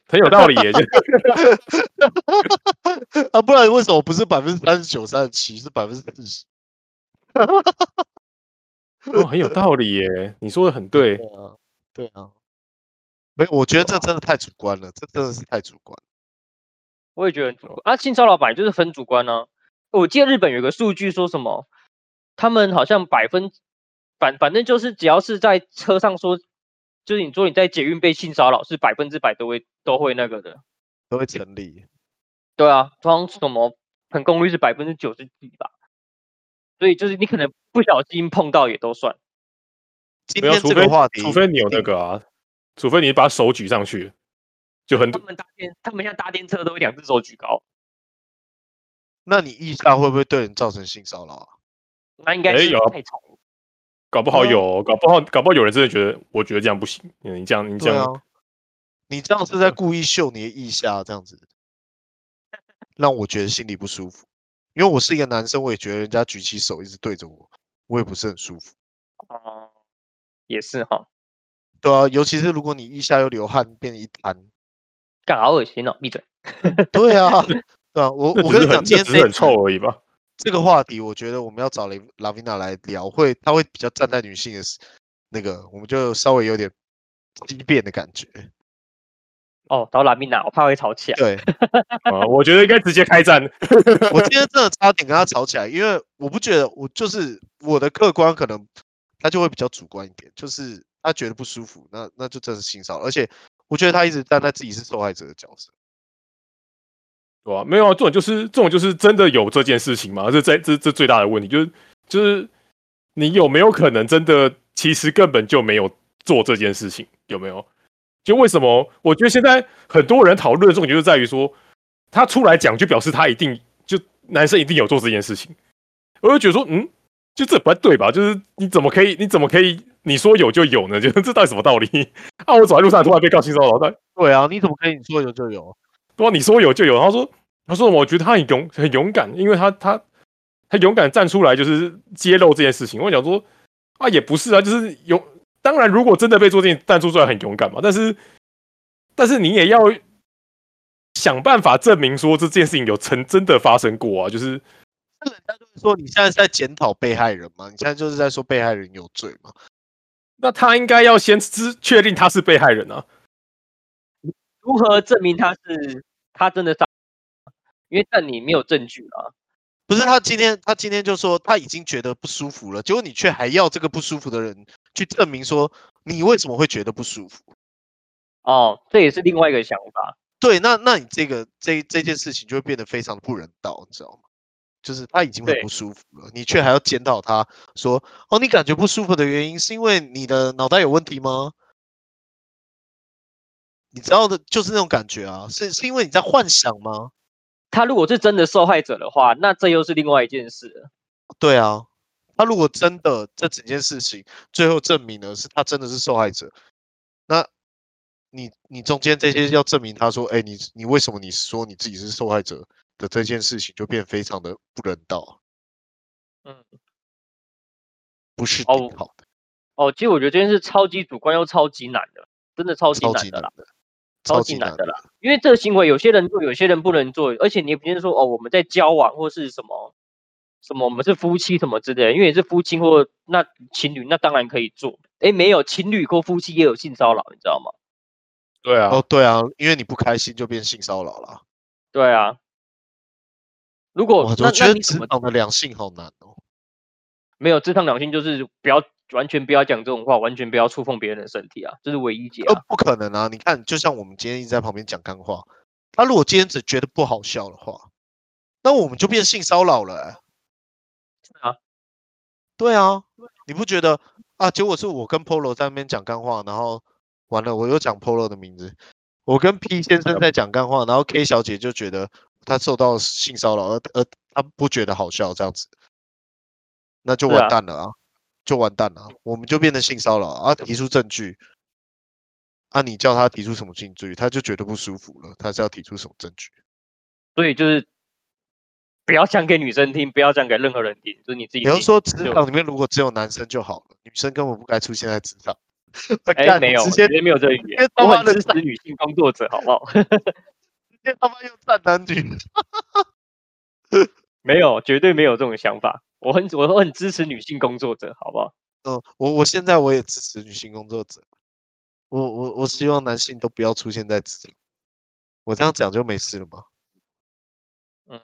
很有道理耶，啊，不然为什么不是百分之三十九、三十七，是百分之四十？哦，很有道理耶，你说的很对，对啊，对啊。没，我觉得这真的太主观了，这真的是太主观。我也觉得很主观啊，性骚扰本来就是分主观呢、啊。我记得日本有个数据说什么，他们好像百分反反正就是只要是在车上说，就是你说你在捷运被性骚扰，是百分之百都会都会那个的，都会成立。对啊，通常什么成功率是百分之九十几吧，所以就是你可能不小心碰到也都算。今天这个话题，除非你有那个啊，除非你把手举上去，就很多。他们搭电，他们像搭电车都会两只手举高。那你腋下会不会对人造成性骚扰啊？那应该是太吵了。搞不好有，搞不好搞不好有人真的觉得，我觉得这样不行。你这样，你这样，啊、你这样是在故意秀你的腋下，这样子让我觉得心里不舒服。因为我是一个男生，我也觉得人家举起手一直对着我，我也不是很舒服。哦、嗯，也是哈。对啊，尤其是如果你腋下又流汗变一滩，干好恶心哦！闭嘴。对啊。对啊，我我跟你讲，今天只是很臭而已吧。这个话题，我觉得我们要找雷拉维娜来聊，会她会比较站在女性的那个，我们就稍微有点激辩的感觉。哦，找拉维娜，我怕会吵起来。对，啊，我觉得应该直接开战。我今天真的差点跟她吵起来，因为我不觉得，我就是我的客观可能他就会比较主观一点，就是他觉得不舒服，那那就真是性骚扰，而且我觉得他一直站在自己是受害者的角色。对吧、啊？没有啊，这种就是这种就是真的有这件事情吗？这这这这最大的问题就是就是你有没有可能真的其实根本就没有做这件事情？有没有？就为什么？我觉得现在很多人讨论的重点就是在于说他出来讲，就表示他一定就男生一定有做这件事情。我就觉得说，嗯，就这不太对吧？就是你怎么可以？你怎么可以？你说有就有呢？就 这到底什么道理？啊，我走在路上突然被告性骚扰，对对啊，你怎么可以？你说有就有？对啊，你说有就有。他说：“他说我觉得他很勇，很勇敢，因为他他他勇敢站出来，就是揭露这件事情。”我想说啊，也不是啊，就是勇。当然，如果真的被做这件，站出来很勇敢嘛。但是，但是你也要想办法证明说这件事情有曾真的发生过啊。就是，那人家就是说，你现在是在检讨被害人吗？你现在就是在说被害人有罪吗？那他应该要先知确定他是被害人啊。如何证明他是他真的杀？因为但你没有证据啊。不是他今天，他今天就说他已经觉得不舒服了，结果你却还要这个不舒服的人去证明说你为什么会觉得不舒服？哦，这也是另外一个想法。对，那那你这个这这件事情就会变得非常不人道，你知道吗？就是他已经很不舒服了，你却还要检讨他说哦，你感觉不舒服的原因是因为你的脑袋有问题吗？你知道的，就是那种感觉啊，是是因为你在幻想吗？他如果是真的受害者的话，那这又是另外一件事了。对啊，他如果真的这整件事情最后证明了是他真的是受害者，那你你中间这些要证明他说，哎，你你为什么你说你自己是受害者的这件事情就变非常的不人道？嗯，不是挺好的哦。哦，其实我觉得这件事超级主观又超级难的，真的超级难的啦。超级难的啦，因为这个行为有些人做，有些人不能做，而且你也不是说哦，我们在交往或是什么什么，我们是夫妻什么之类的，因为是夫妻或那情侣，那当然可以做。哎，没有情侣或夫妻也有性骚扰，你知道吗？对啊，哦对啊，因为你不开心就变性骚扰了。对啊，如果我觉得职场的两性好难哦。没有职场两性就是不要。完全不要讲这种话，完全不要触碰别人的身体啊，这是唯一解啊。不可能啊！你看，就像我们今天一直在旁边讲干话，他如果今天只觉得不好笑的话，那我们就变性骚扰了、欸。啊？对啊，你不觉得啊？结果是我跟 Polo 在那边讲干话，然后完了，我又讲 Polo 的名字。我跟 P 先生在讲干话，然后 K 小姐就觉得她受到性骚扰，而而他不觉得好笑，这样子，那就完蛋了啊！就完蛋了，我们就变成性骚扰啊！提出证据，啊，你叫他提出什么证据，他就觉得不舒服了。他是要提出什么证据？所以就是不要讲给女生听，不要讲给任何人听，就是你自己。比方说职场里面如果只有男生就好了，女生根本不该出现在职场。哎、欸，没有，直接没有这个语言。我很支持女性工作者，好不好？他妈又站男女。没有，绝对没有这种想法。我很我很支持女性工作者，好不好？嗯，我我现在我也支持女性工作者。我我我希望男性都不要出现在职场。我这样讲就没事了吗？嗯，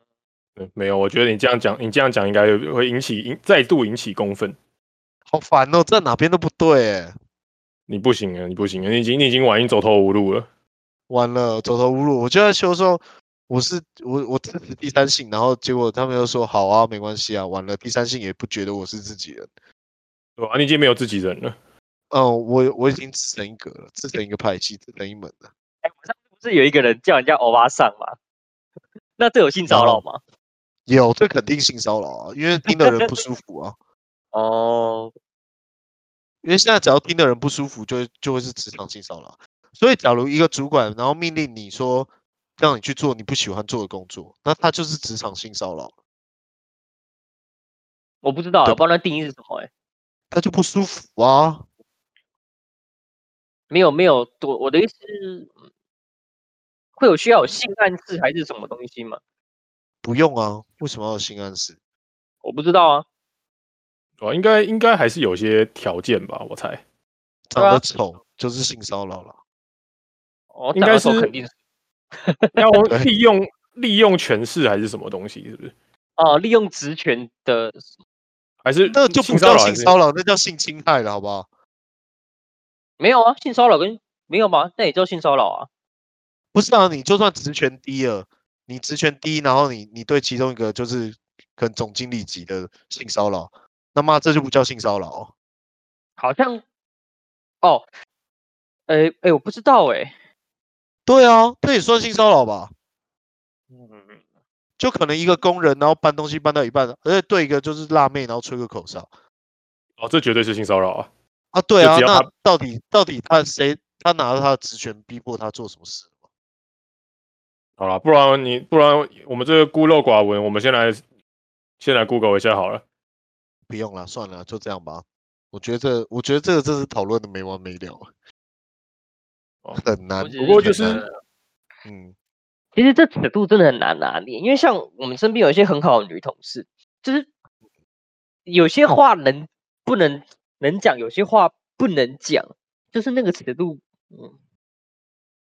对，没有。我觉得你这样讲，你这样讲应该会引起引再度引起公愤。好烦哦，在哪边都不对哎。你不行啊，你不行啊，你已经你已经晚已经走投无路了。完了，走投无路。我就在说说。我是我我支持第三性，然后结果他们又说好啊，没关系啊，完了第三性也不觉得我是自己人，对吧？你已经没有自己人了。嗯，我我已经自成一格了，自成一个派系，自成一门了。哎，我上次不是有一个人叫人家欧巴桑吗？那这有性骚扰吗？有，这肯定性骚扰啊，因为听的人不舒服啊。哦，因为现在只要听的人不舒服就，就就会是职场性骚扰。所以，假如一个主管然后命令你说。让你去做你不喜欢做的工作，那他就是职场性骚扰。我不知道，我不知道那定义是什么、欸。哎，他就不舒服啊。没有没有，我我的意思是，会有需要有性暗示还是什么东西吗？不用啊，为什么要有性暗示？我不知道啊。哦，应该应该还是有些条件吧，我猜。长得丑就是性骚扰了。哦，应该是肯定是。要利用利用权势还是什么东西？是不是？哦，利用职权的，还是那就不叫性骚扰，那叫性侵害了，好不好？没有啊，性骚扰跟没有吗？那也叫性骚扰啊。不是啊，你就算职权低了，你职权低，然后你你对其中一个就是可能总经理级的性骚扰，那么这就不叫性骚扰。好像哦，哎哎，我不知道哎。对啊，这也算性骚扰吧？嗯，就可能一个工人，然后搬东西搬到一半，而且对一个就是辣妹，然后吹个口哨。哦，这绝对是性骚扰啊！啊，对啊，那到底到底他谁他拿着他的职权逼迫他做什么事？好了，不然你不然我们这个孤陋寡闻，我们先来先来 Google 一下好了。不用了，算了，就这样吧。我觉得这我觉得这个真是讨论的没完没了。很难，不过就是，嗯，其实这尺度真的很难拿捏，因为像我们身边有一些很好的女同事，就是有些话能不能能讲，有些话不能讲，就是那个尺度，嗯，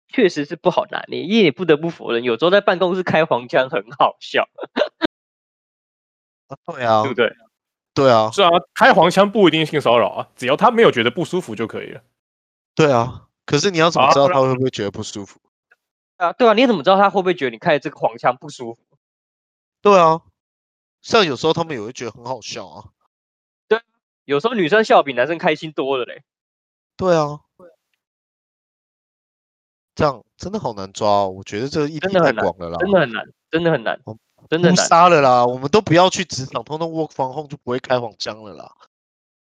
确实是不好拿捏。也不得不否认，有时候在办公室开黄腔很好笑。对啊，对不对？对啊，是啊，开黄腔不一定性骚扰啊，只要他没有觉得不舒服就可以了。对啊。可是你要怎么知道他会不会觉得不舒服？啊，对啊，你怎么知道他会不会觉得你开的这个黄腔不舒服？对啊，像有时候他们也会觉得很好笑啊。对，有时候女生笑比男生开心多了嘞。对啊，这样真的好难抓哦，我觉得这个议题太广了啦，真的很难，真的很难，真的很难。杀了啦，我们都不要去职场，通通 work from home 就不会开黄腔了啦。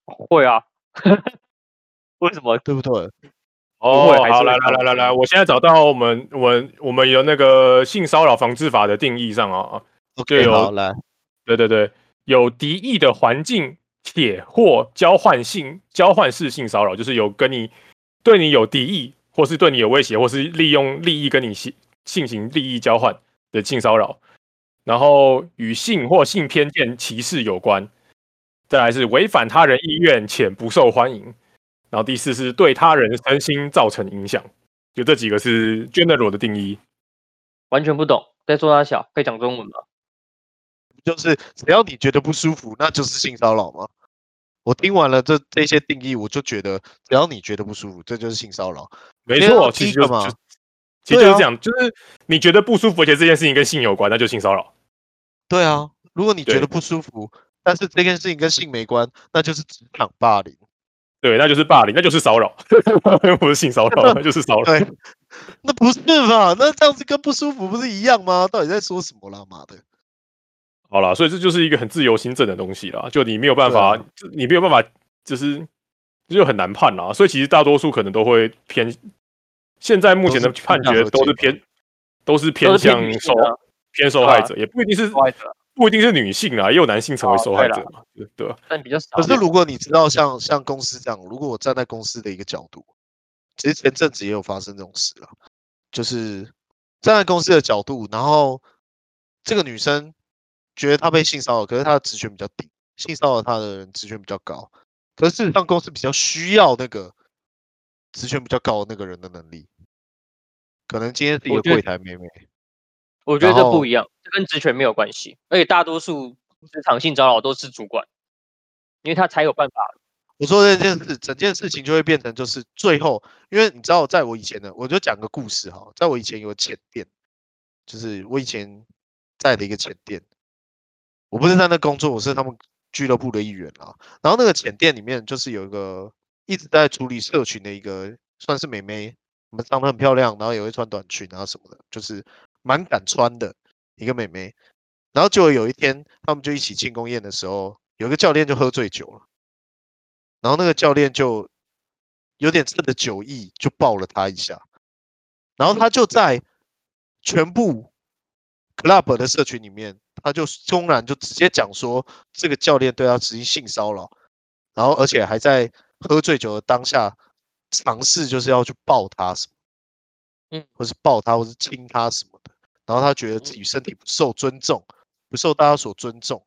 会啊，为什么？对不对？哦，好，来来来来来，我现在找到我们我们我们有那个性骚扰防治法的定义上啊，OK，有好来，对对对，有敌意的环境且或交换性交换式性骚扰，就是有跟你对你有敌意，或是对你有威胁，或是利用利益跟你性进行利益交换的性骚扰，然后与性或性偏见歧视有关，再来是违反他人意愿且不受欢迎。然后第四是对他人身心造成影响，就这几个是 general 的定义。完全不懂，在说他小，可以讲中文吗？就是只要你觉得不舒服，那就是性骚扰吗？我听完了这这些定义，我就觉得只要你觉得不舒服，这就是性骚扰。没错，其实就是嘛，其实就是这样，就是你觉得不舒服，而且这件事情跟性有关，那就是性骚扰。对啊，如果你觉得不舒服，但是这件事情跟性没关，那就是职场霸凌。对，那就是霸凌，那就是骚扰，不是性骚扰，那就是骚扰。对，那不是嘛？那这样子跟不舒服不是一样吗？到底在说什么啦？妈的！好了，所以这就是一个很自由心证的东西啦，就你没有办法，啊、你没有办法，就是就很难判啦。所以其实大多数可能都会偏，现在目前的判决都是偏，都是偏向受偏受害者，也不一定是受害者。不一定是女性啊，也有男性成为受害者嘛，哦、对，对吧？但比较少。可是如果你知道像，像像公司这样，如果我站在公司的一个角度，其实前阵子也有发生这种事啊，就是站在公司的角度，然后这个女生觉得她被性骚扰，可是她的职权比较低，性骚扰她的人职权比较高，可是事实上公司比较需要那个职权比较高的那个人的能力，可能今天是一个柜台妹妹。我觉得这不一样，这跟职权没有关系，而且大多数职场性骚扰都是主管，因为他才有办法。我说这件事，整件事情就会变成就是最后，因为你知道，在我以前呢，我就讲个故事哈，在我以前有前店，就是我以前在的一个前店，我不是在那工作，我是他们俱乐部的一员啊。然后那个前店里面就是有一个一直在处理社群的一个，算是美眉，我们长得很漂亮，然后也会穿短裙啊什么的，就是蛮敢穿的一个妹妹。然后就有一天，他们就一起庆功宴的时候，有一个教练就喝醉酒了，然后那个教练就有点趁着酒意就抱了他一下，然后他就在全部 club 的社群里面，他就公然就直接讲说这个教练对他执行性骚扰，然后而且还在喝醉酒的当下尝试就是要去抱他什么，嗯，或是抱他，或是亲他什么的，然后他觉得自己身体不受尊重，不受大家所尊重。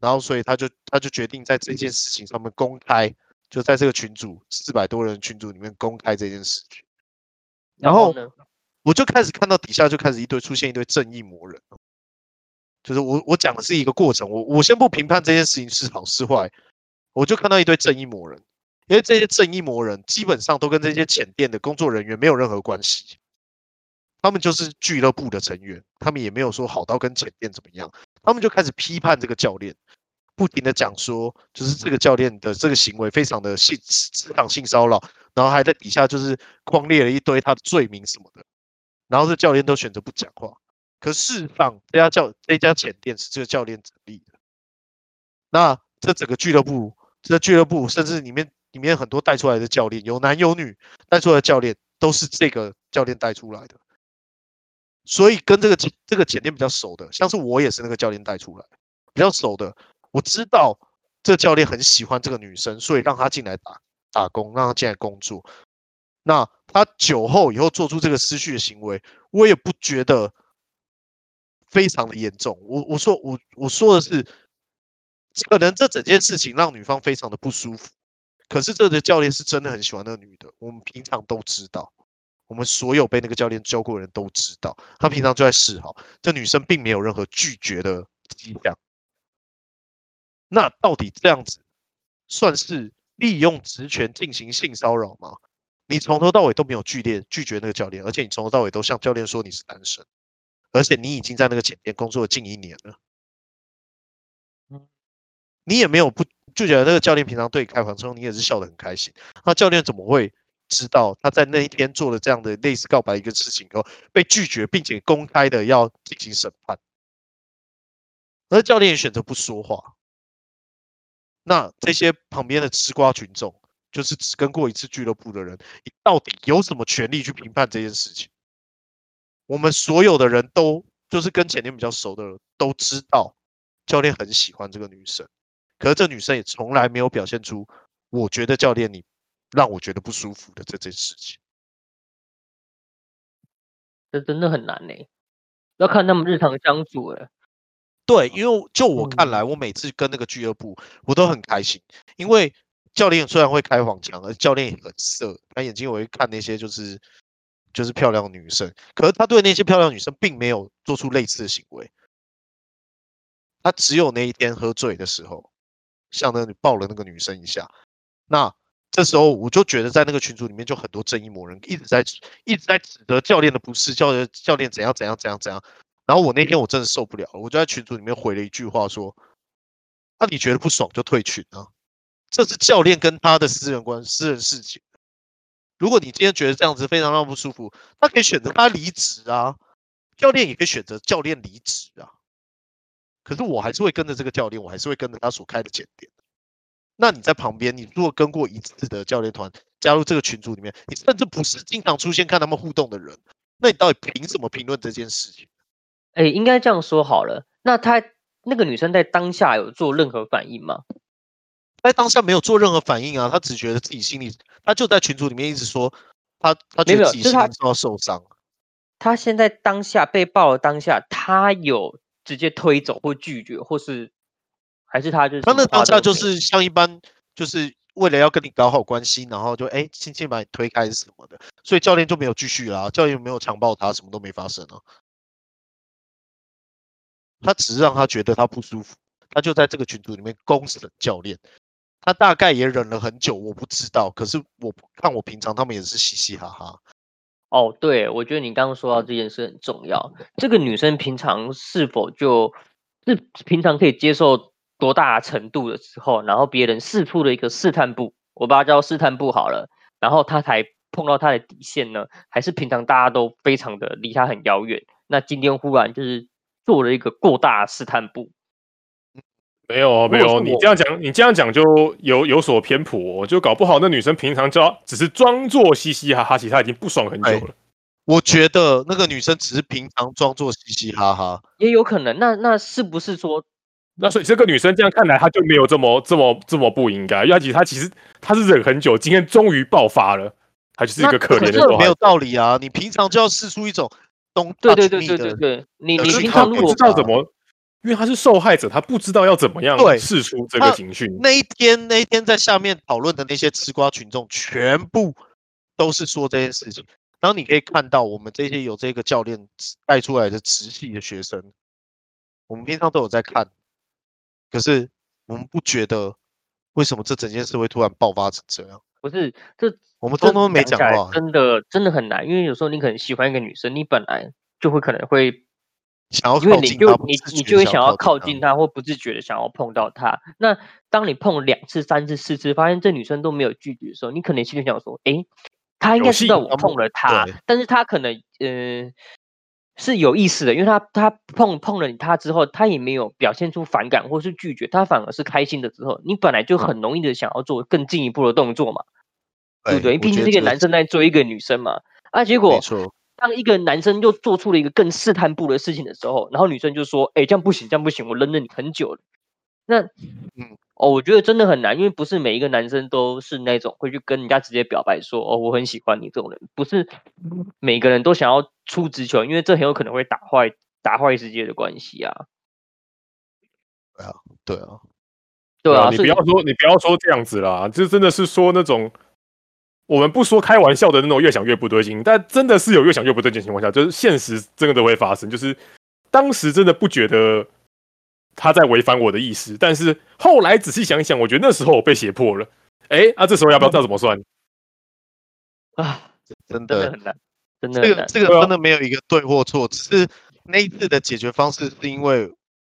然后，所以他就他就决定在这件事情上面公开，就在这个群组四百多人群组里面公开这件事情。然后我就开始看到底下就开始一堆出现一堆正义魔人，就是我我讲的是一个过程，我我先不评判这件事情是好是坏，我就看到一堆正义魔人，因为这些正义魔人基本上都跟这些浅店的工作人员没有任何关系，他们就是俱乐部的成员，他们也没有说好到跟前店怎么样。他们就开始批判这个教练，不停的讲说，就是这个教练的这个行为非常的性职场性骚扰，然后还在底下就是框列了一堆他的罪名什么的，然后这教练都选择不讲话。可事实上，这家教这家潜店是这个教练成立的，那这整个俱乐部，这个俱乐部甚至里面里面很多带出来的教练，有男有女，带出来的教练都是这个教练带出来的。所以跟这个这个潜店比较熟的，像是我也是那个教练带出来，比较熟的，我知道这教练很喜欢这个女生，所以让她进来打打工，让她进来工作。那他酒后以后做出这个失序的行为，我也不觉得非常的严重。我我说我我说的是，可能这整件事情让女方非常的不舒服，可是这个教练是真的很喜欢那个女的，我们平常都知道。我们所有被那个教练教过的人都知道，他平常就在示好，这女生并没有任何拒绝的迹象。那到底这样子算是利用职权进行性骚扰吗？你从头到尾都没有拒绝拒绝那个教练，而且你从头到尾都向教练说你是单身，而且你已经在那个酒店工作了近一年了，你也没有不拒绝那个教练平常对你开黄腔，你也是笑得很开心。那教练怎么会？知道他在那一天做了这样的类似告白一个事情后被拒绝，并且公开的要进行审判，而教练也选择不说话。那这些旁边的吃瓜群众，就是只跟过一次俱乐部的人，你到底有什么权利去评判这件事情？我们所有的人都就是跟潜店比较熟的人都知道，教练很喜欢这个女生，可是这女生也从来没有表现出，我觉得教练你。让我觉得不舒服的这件事情，这真的很难呢，要看他们日常相处哎。对，因为就我看来，我每次跟那个俱乐部，我都很开心，因为教练虽然会开黄腔，而教练也很色，他眼睛我会看那些就是就是漂亮的女生，可是他对那些漂亮女生并没有做出类似的行为，他只有那一天喝醉的时候，向那抱了那个女生一下，那。这时候我就觉得，在那个群组里面就很多正义魔人一直在一直在指责教练的不是，教教练怎样怎样怎样怎样。然后我那天我真的受不了了，我就在群组里面回了一句话说：“那、你觉得不爽就退群啊，这是教练跟他的私人关私人事情。如果你今天觉得这样子非常让不舒服，他可以选择他离职啊，教练也可以选择教练离职啊。可是我还是会跟着这个教练，我还是会跟着他所开的潜店。”那你在旁边，你如果跟过一次的教练团加入这个群组里面，你甚至不是经常出现看他们互动的人，那你到底凭什么评论这件事情？哎、欸，应该这样说好了。那他那个女生在当下有做任何反应吗？在当下没有做任何反应啊，她只觉得自己心里，她就在群组里面一直说她她觉得自己心里受到受伤。她现在当下被爆了，当下她有直接推走或拒绝，或是？还是他就是他那当下就是像一般，就是为了要跟你搞好关系，然后就哎轻轻把你推开什么的，所以教练就没有继续啦，教练没有强暴他，什么都没发生啊。他只是让他觉得他不舒服，他就在这个群组里面公审教练。他大概也忍了很久，我不知道，可是我看我平常他们也是嘻嘻哈哈。哦，对，我觉得你刚刚说到这件事很重要。这个女生平常是否就是平常可以接受多大程度的时候，然后别人试出了一个试探步，我把它叫试探步好了，然后他才碰到他的底线呢？还是平常大家都非常的离他很遥远？那今天忽然就是做了一个过大试探步？没有没有，你这样讲，你这样讲就有有所偏颇，就搞不好那女生平常就只是装作嘻嘻哈哈，其实她已经不爽很久了。我觉得那个女生只是平常装作嘻嘻哈哈，也有可能。那那是不是说，那所以这个女生这样看来，她就没有这么这么这么不应该？因为其实她其实她是忍很久，今天终于爆发了，她就是一个可怜的。没有道理啊！你平常就要试出一种懂对对对对对对，你你平常不知道怎么。因为他是受害者，他不知道要怎么样试出这个情绪。那一天，那一天在下面讨论的那些吃瓜群众，全部都是说这件事情。然后你可以看到，我们这些有这个教练带出来的直系的学生，我们平常都有在看。可是我们不觉得，为什么这整件事会突然爆发成这样？不是，这我们通通没讲话，真的真的很难。因为有时候你可能喜欢一个女生，你本来就会可能会。想要因为你就你你就会想要靠近她，或不自觉的想要碰到她。那当你碰了两次、三次、四次，发现这女生都没有拒绝的时候，你可能心里想说：“诶，她应该知道我碰了她，但是她可能呃是有意思的，因为他他碰碰了你他之后，他也没有表现出反感或是拒绝，他反而是开心的时候，你本来就很容易的想要做更进一步的动作嘛，对不对？毕竟这个男生在追一个女生嘛，啊，结果。当一个男生又做出了一个更试探步的事情的时候，然后女生就说：“哎、欸，这样不行，这样不行，我忍了你很久了。”那，嗯，哦，我觉得真的很难，因为不是每一个男生都是那种会去跟人家直接表白说：“哦，我很喜欢你。”这种人不是每个人都想要出直球，因为这很有可能会打坏打坏世界的关系啊。对啊，对啊，对啊，你不要说，你不要说这样子啦，这真的是说那种。我们不说开玩笑的那种越想越不对劲，但真的是有越想越不对劲的情况下，就是现实真的都会发生。就是当时真的不觉得他在违反我的意思，但是后来仔细想一想，我觉得那时候我被胁迫了。哎，啊，这时候要不要知道怎么算？啊，真的，真的很难，真的这个这个真的没有一个对或错，只是那一次的解决方式是因为，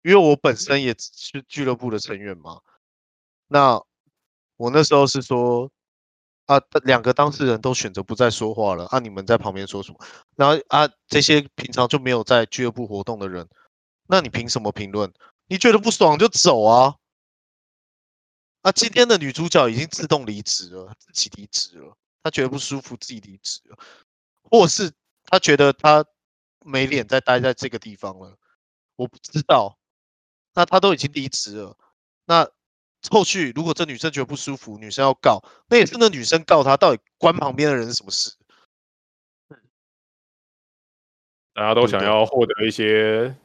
因为我本身也是俱乐部的成员嘛。那我那时候是说。啊，两个当事人都选择不再说话了。啊，你们在旁边说什么？然后啊，这些平常就没有在俱乐部活动的人，那你凭什么评论？你觉得不爽就走啊！啊，今天的女主角已经自动离职了，自己离职了，她觉得不舒服，自己离职了，或是她觉得她没脸再待在这个地方了，我不知道。那她都已经离职了，那。后续如果这女生觉得不舒服，女生要告，那也是那女生告她，到底关旁边的人什么事？大家都想要获得一些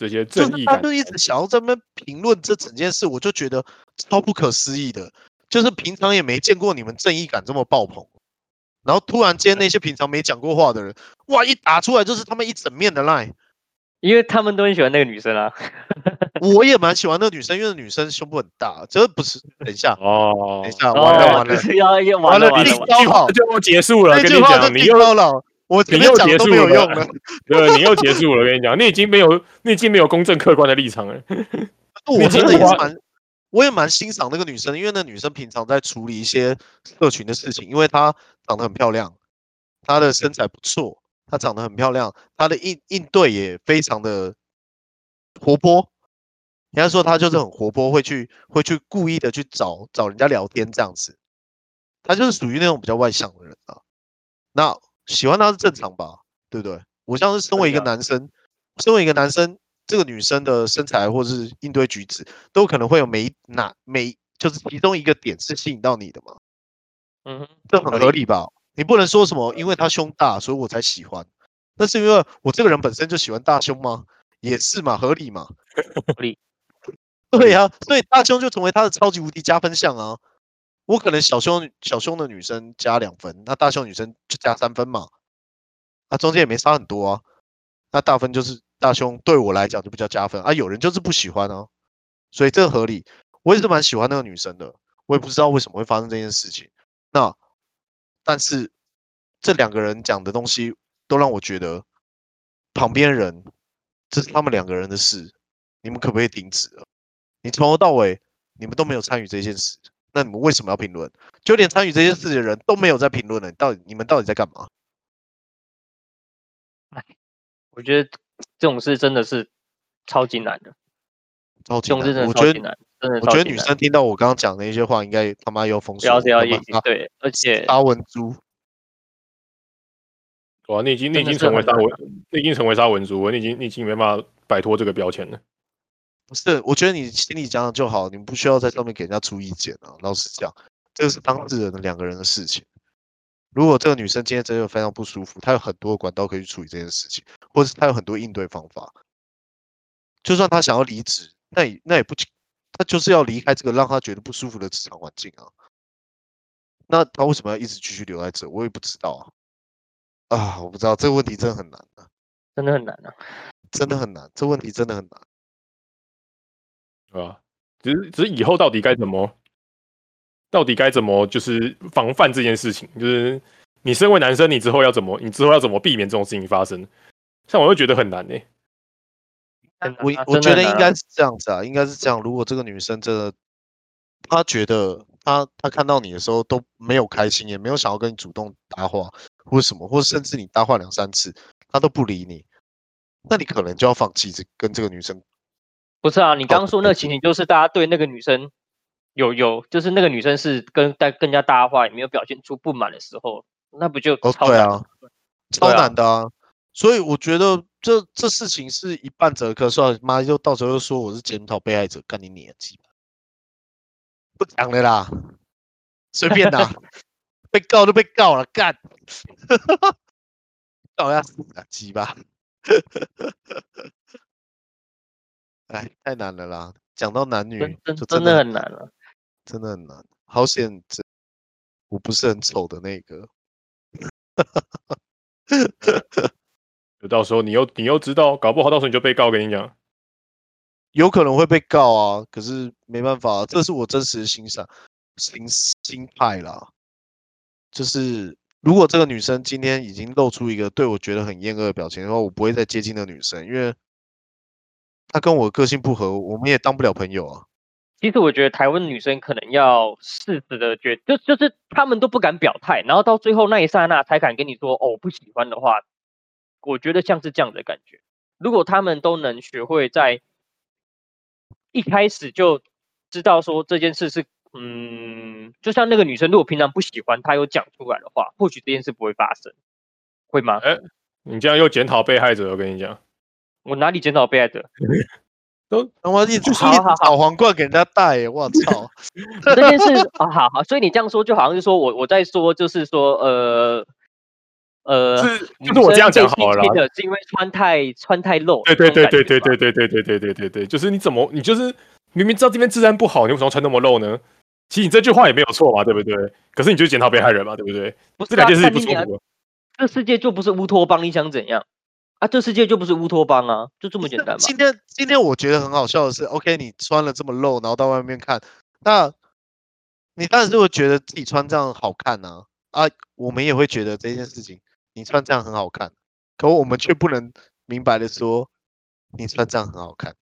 这些正义感，他就一直想要在那边评论这整件事，我就觉得超不可思议的。就是平常也没见过你们正义感这么爆棚，然后突然间那些平常没讲过话的人，哇，一打出来就是他们一整面的 line。因为他们都很喜欢那个女生啊，我也蛮喜欢那个女生，因为女生胸部很大。这不是，等一下哦，等一下，完了完了，要要完了，完了，你好就结束了。跟你讲，你我你又结束了，对，你又结束了。我跟你讲，你已经没有，你已经没有公正客观的立场了。我真的也是蛮，我也蛮欣赏那个女生，因为那女生平常在处理一些社群的事情，因为她长得很漂亮，她的身材不错。她长得很漂亮，她的应应对也非常的活泼。人家说她就是很活泼，会去会去故意的去找找人家聊天这样子。她就是属于那种比较外向的人啊。那喜欢她是正常吧？对不对？我像是身为一个男生，身为一个男生，这个女生的身材或是应对举止，都可能会有每哪每就是其中一个点是吸引到你的嘛。嗯哼，这很合理吧？你不能说什么，因为他胸大，所以我才喜欢。那是因为我这个人本身就喜欢大胸吗？也是嘛，合理嘛。合理。对呀、啊，所以大胸就成为他的超级无敌加分项啊。我可能小胸小胸的女生加两分，那大胸女生就加三分嘛。那中间也没差很多啊。那大分就是大胸对我来讲就比较加分啊。有人就是不喜欢啊，所以这个合理。我也是蛮喜欢那个女生的，我也不知道为什么会发生这件事情。那。但是这两个人讲的东西都让我觉得，旁边人这是他们两个人的事，你们可不可以停止了？你从头到尾你们都没有参与这件事，那你们为什么要评论？就连参与这件事的人都没有在评论了，你到底你们到底在干嘛？哎，我觉得这种事真的是超级难的，超级难。我觉得，我觉得女生听到我刚刚讲的那些话，应该他妈要封锁。对，而且阿文珠。哇，你已经你已经成为沙文，你已经成为沙文猪了，你已经你已经没办法摆脱这个标签了。不是，我觉得你心里讲讲就好，你不需要在上面给人家出意见啊。老实讲，这个是当事人的两个人的事情。如果这个女生今天真的非常不舒服，她有很多管道可以去处理这件事情，或者是她有很多应对方法。就算她想要离职，那也那也不，她就是要离开这个让她觉得不舒服的职场环境啊。那她为什么要一直继续留在这？我也不知道啊。啊，我不知道这个问题真的很难啊，真的很难啊，真的很难，这问题真的很难。啊，只是只是以后到底该怎么，到底该怎么就是防范这件事情？就是你身为男生，你之后要怎么，你之后要怎么避免这种事情发生？像我会觉得很难呢、欸。我我觉得应该是这样子啊，应该是这样。如果这个女生真的，她觉得她她看到你的时候都没有开心，也没有想要跟你主动搭话，或者什么，或者甚至你搭话两三次，她都不理你，那你可能就要放弃这跟这个女生。不是啊，你刚刚说那个情形就是大家对那个女生有有，就是那个女生是跟在跟人家搭话，也没有表现出不满的时候，那不就超难？哦，对啊，超难的啊！所以我觉得这这事情是一半折科，算妈又到时候又说我是检讨被害者，干你年纪不讲了啦，随便啦，被告就被告了，干，告要死啊，鸡巴。哎，太难了啦！讲到男女，真真，真的很难了，真的很难。好险，这我不是很丑的那个。就到时候你又你又知道，搞不好到时候你就被告。我跟你讲，有可能会被告啊。可是没办法，这是我真实的欣赏心心态啦。就是如果这个女生今天已经露出一个对我觉得很厌恶的表情的话，我不会再接近那个女生，因为。他跟我个性不合，我们也当不了朋友啊。其实我觉得台湾女生可能要适时的觉得，就就是他们都不敢表态，然后到最后那一刹那才敢跟你说哦，不喜欢的话，我觉得像是这样的感觉。如果他们都能学会在一开始就知道说这件事是，嗯，就像那个女生，如果平常不喜欢，她有讲出来的话，或许这件事不会发生，会吗？哎，你这样又检讨被害者，我跟你讲。我哪里检讨被害者？都他妈一直找皇冠给人家戴，我操！这件事啊，好好，所以你这样说就好像是说我我在说，就是说呃呃，是就是我这样讲好了，是因为穿太穿太露。对对对对对对对对对对对对对，就是你怎么你就是明明知道这边治安不好，你为什么穿那么露呢？其实你这句话也没有错嘛，对不对？可是你就是检讨被害人嘛，对不对？不是这两件事情不冲突。这世界就不是乌托邦，你想怎样？啊，这世界就不是乌托邦啊，就这么简单嘛。今天今天我觉得很好笑的是，OK，你穿了这么露，然后到外面看，那你当然是会觉得自己穿这样好看呢、啊。啊，我们也会觉得这件事情，你穿这样很好看，可我们却不能明白的说，你穿这样很好看。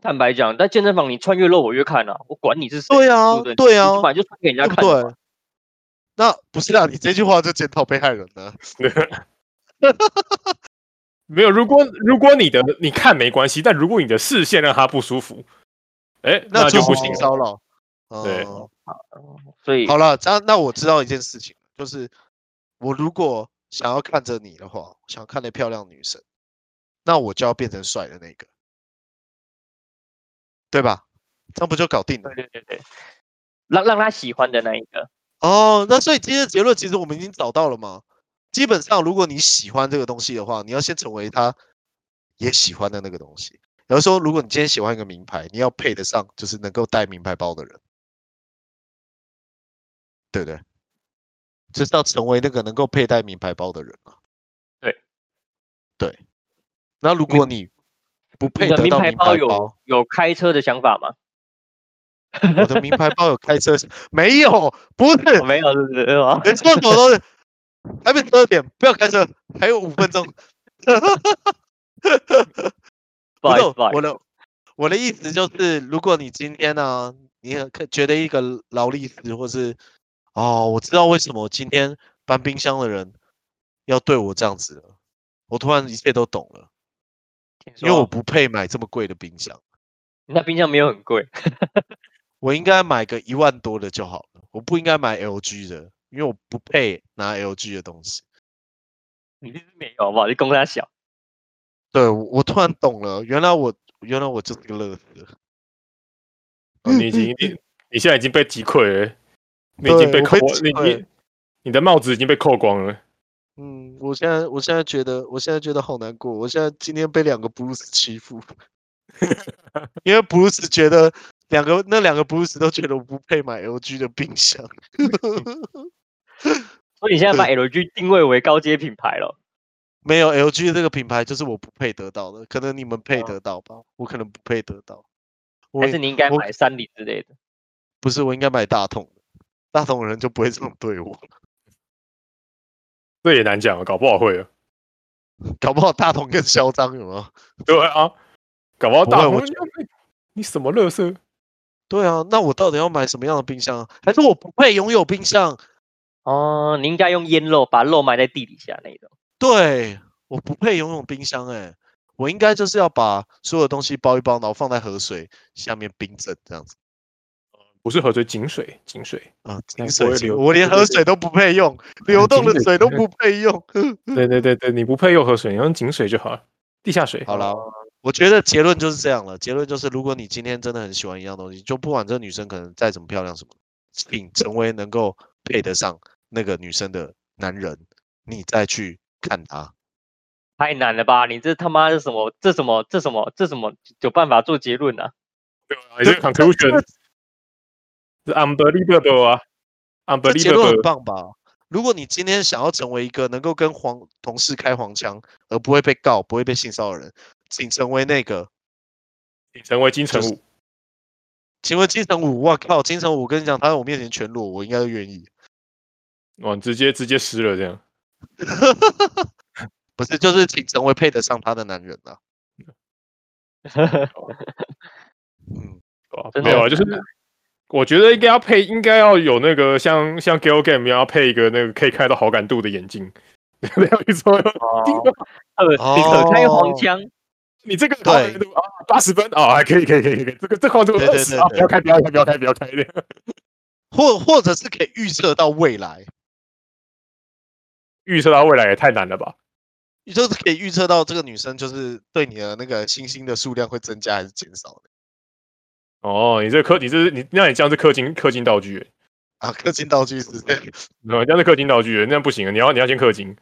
坦白讲，在健身房你穿越露我越看啊，我管你是谁。对啊，对，对啊，反正就穿给人家看。对。那不是啊，你这句话就检讨被害人呢。没有，如果如果你的你看没关系，但如果你的视线让他不舒服，哎，那就不行骚扰。对，所以好了，这样那我知道一件事情，就是我如果想要看着你的话，想看那漂亮女生，那我就要变成帅的那个，对吧？这样不就搞定了？对对对对，让让他喜欢的那一个。哦，那所以今天的结论其实我们已经找到了吗？基本上，如果你喜欢这个东西的话，你要先成为他也喜欢的那个东西。比如说，如果你今天喜欢一个名牌，你要配得上就是能够带名牌包的人，对不对？就是要成为那个能够佩戴名牌包的人嘛。对，对。那如果你不配得到名牌包，有有开车的想法吗？我的名牌包有开车？没有，不是，没有，是不是？没错，我都是。还没十二点，不要开车，还有五分钟。不好意思，不好意思，我的我的意思就是，如果你今天呢、啊，你觉得一个劳力士，或是哦，我知道为什么我今天搬冰箱的人要对我这样子了，我突然一切都懂了，因为我不配买这么贵的冰箱。那冰箱没有很贵，我应该买个一万多的就好了，我不应该买 LG 的，因为我不配拿 LG 的东西。你是没有好不好？你公他小。对，我突然懂了，原来我原来我就是个乐子。哦，你已经你你现在已经被击溃了，你已经被扣，你你你的帽子已经被扣光了。嗯，我现在我现在觉得我现在觉得好难过，我现在今天被两个布鲁斯欺负，因为布鲁斯觉得两个那两个布鲁斯都觉得我不配买 LG 的冰箱，所以你现在把 LG 定位为高阶品牌了。没有 LG 这个品牌就是我不配得到的，可能你们配得到吧，哦、我可能不配得到。还是你应该买三菱之类的？不是，我应该买大同的，大同的人就不会这么对我。这也难讲啊，搞不好会啊，搞不好大同更嚣张，有吗？对啊，搞不好大同我你什么乐色？对啊，那我到底要买什么样的冰箱？还是我不配拥有冰箱？哦，你应该用腌肉，把肉埋在地底下那种。对，我不配拥有冰箱哎、欸，我应该就是要把所有东西包一包，然后放在河水下面冰镇这样子。不是河水，井水，井水啊，井水，我连河水都不配用，流动的水都不配用。对对对对，你不配用河水，你用井水就好了，地下水。好了，我觉得结论就是这样了。结论就是，如果你今天真的很喜欢一样东西，就不管这个女生可能再怎么漂亮什么，请成为能够配得上那个女生的男人，你再去。看她，太难了吧？你这他妈是什么？这什么？这什么？这什么？有办法做结论呢、啊？对啊，这 conclusion 是 unbelievable 啊，unbelievable。结论很棒吧？如果你今天想要成为一个能够跟黄同事开黄腔，而不会被告、不会被性骚扰的人，请成为那个，请成为金城武。请问金城武，我靠，金城武，跟你讲，他在我面前全裸，我应该都愿意。哇，直接直接湿了这样。不是，就是请成为配得上他的男人啊。嗯，没有啊，就是我觉得应该要配，应该要有那个像像 Gal Game 要配一个那个可以开到好感度的眼镜。没 有你说，呃，你可开黄腔，你这个好感度啊，八十分啊，还可以，可以，可以，可以，这个这好感度二十啊，不要开，不要开，不要开，不要开的。或或者是可以预测到未来。预测到未来也太难了吧？你就是可以预测到这个女生就是对你的那个星星的数量会增加还是减少的。哦，你这氪，你这是你，那你这样是氪金氪金道具啊？氪金道具是 这样，这样是氪金道具，那样不行啊！你要你要先氪金。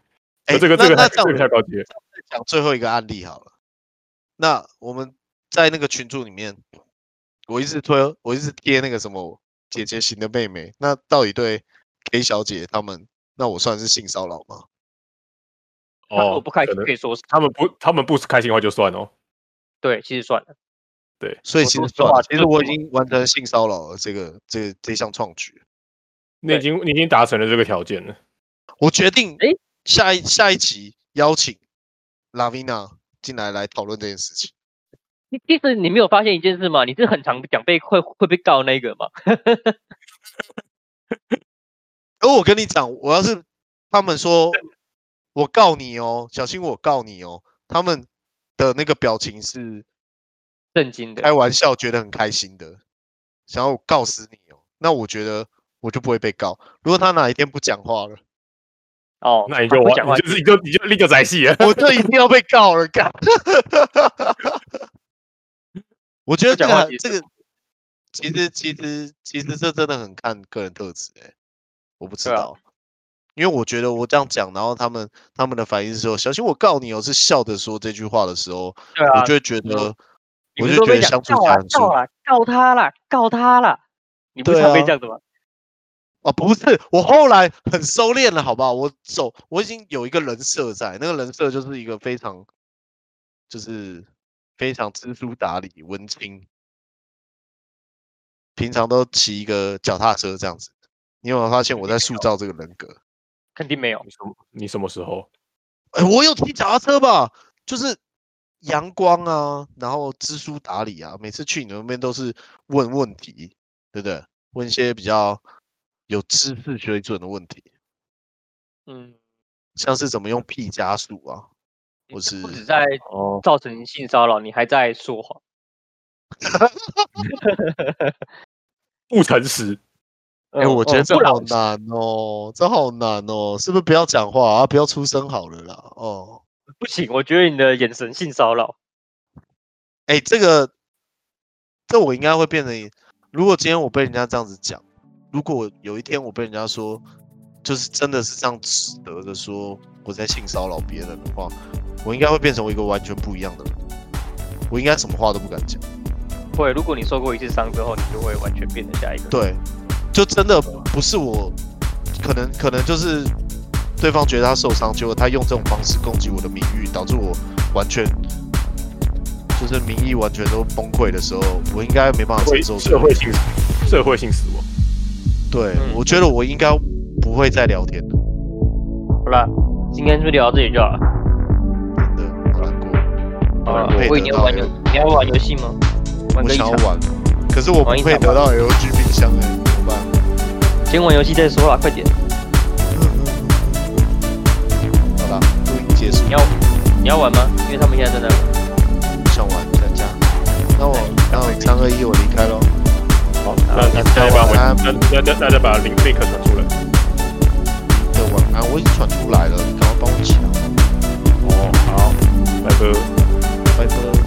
哎，这个这个那这个太高级了。讲最后一个案例好了。那我们在那个群组里面，我一直推，我一直贴那个什么姐姐型的妹妹。那到底对 K 小姐他们？那我算是性骚扰吗？哦，我不开心可以说是他们不，他们不开心的话就算哦。对，其实算了。对，所以其实算了。其实我已经完成性骚扰了这个这个这项创举。你已经你已经达成了这个条件了。我决定，哎，下一下一集邀请 Lavina 进来来讨论这件事情。你其实你没有发现一件事吗？你是很常讲被会会被告那个吗？而我跟你讲，我要是他们说我告你哦，小心我告你哦，他们的那个表情是震惊的，开玩笑，觉得很开心的，想要我告死你哦。那我觉得我就不会被告。如果他哪一天不讲话了，哦，那你就讲话，就是你就你就立刻宰戏了，我就一定要被告了，干。我觉得这个这个其实其实其实这真的很看个人特质哎。我不知道，啊、因为我觉得我这样讲，然后他们他们的反应是说：“小心我告你哦！”是笑着说这句话的时候，啊、我就会觉得，我就觉得相处起来很告啊，告他了，告他了，你不是常被这样子吗？哦、啊，不是，我后来很收敛了，好不好？我走，我已经有一个人设在，那个人设就是一个非常，就是非常知书达理、文青，平常都骑一个脚踏车这样子。你有没有发现我在塑造这个人格？肯定没有你。什么？你什么时候？哎、我有骑脚踏车吧？就是阳光啊，然后知书达理啊，每次去你那边都是问问题，对不对？问一些比较有知识水准的问题，嗯，像是怎么用 P 加速啊，或是不止在哦，造成性骚扰，你还在说谎。不诚实。哎、嗯我觉得这好难哦，这好难哦，是不是不要讲话啊？不要出声好了啦。哦，不行，我觉得你的眼神性骚扰。哎，这个，这我应该会变成，如果今天我被人家这样子讲，如果有一天我被人家说，就是真的是这样指责的说我在性骚扰别人的话，我应该会变成一个完全不一样的人，我应该什么话都不敢讲。会，如果你受过一次伤之后，你就会完全变成下一个。对，就真的不是我，可能可能就是对方觉得他受伤，结果他用这种方式攻击我的名誉，导致我完全就是名誉完全都崩溃的时候，我应该没办法承受社会性社会性死亡。对，嗯我觉得我应该不会再聊天了，好了，今天就聊到这里就好了。真的好难过。好了配，喂，你要玩游，你要玩游戏吗？玩我想要玩，可是我不玩一场吧配得到 LG 冰箱哎、怎么办？先玩游戏再说啦，快点。好了，录音结束你。要你要玩吗？因为他们现在在那想玩，在家。那我那我三二一，我离开喽。好，那大家把，那那那大家把零贝壳传出来。对，晚安，我已经传出来了，你赶快帮我抢。哦，好，拜拜，拜拜。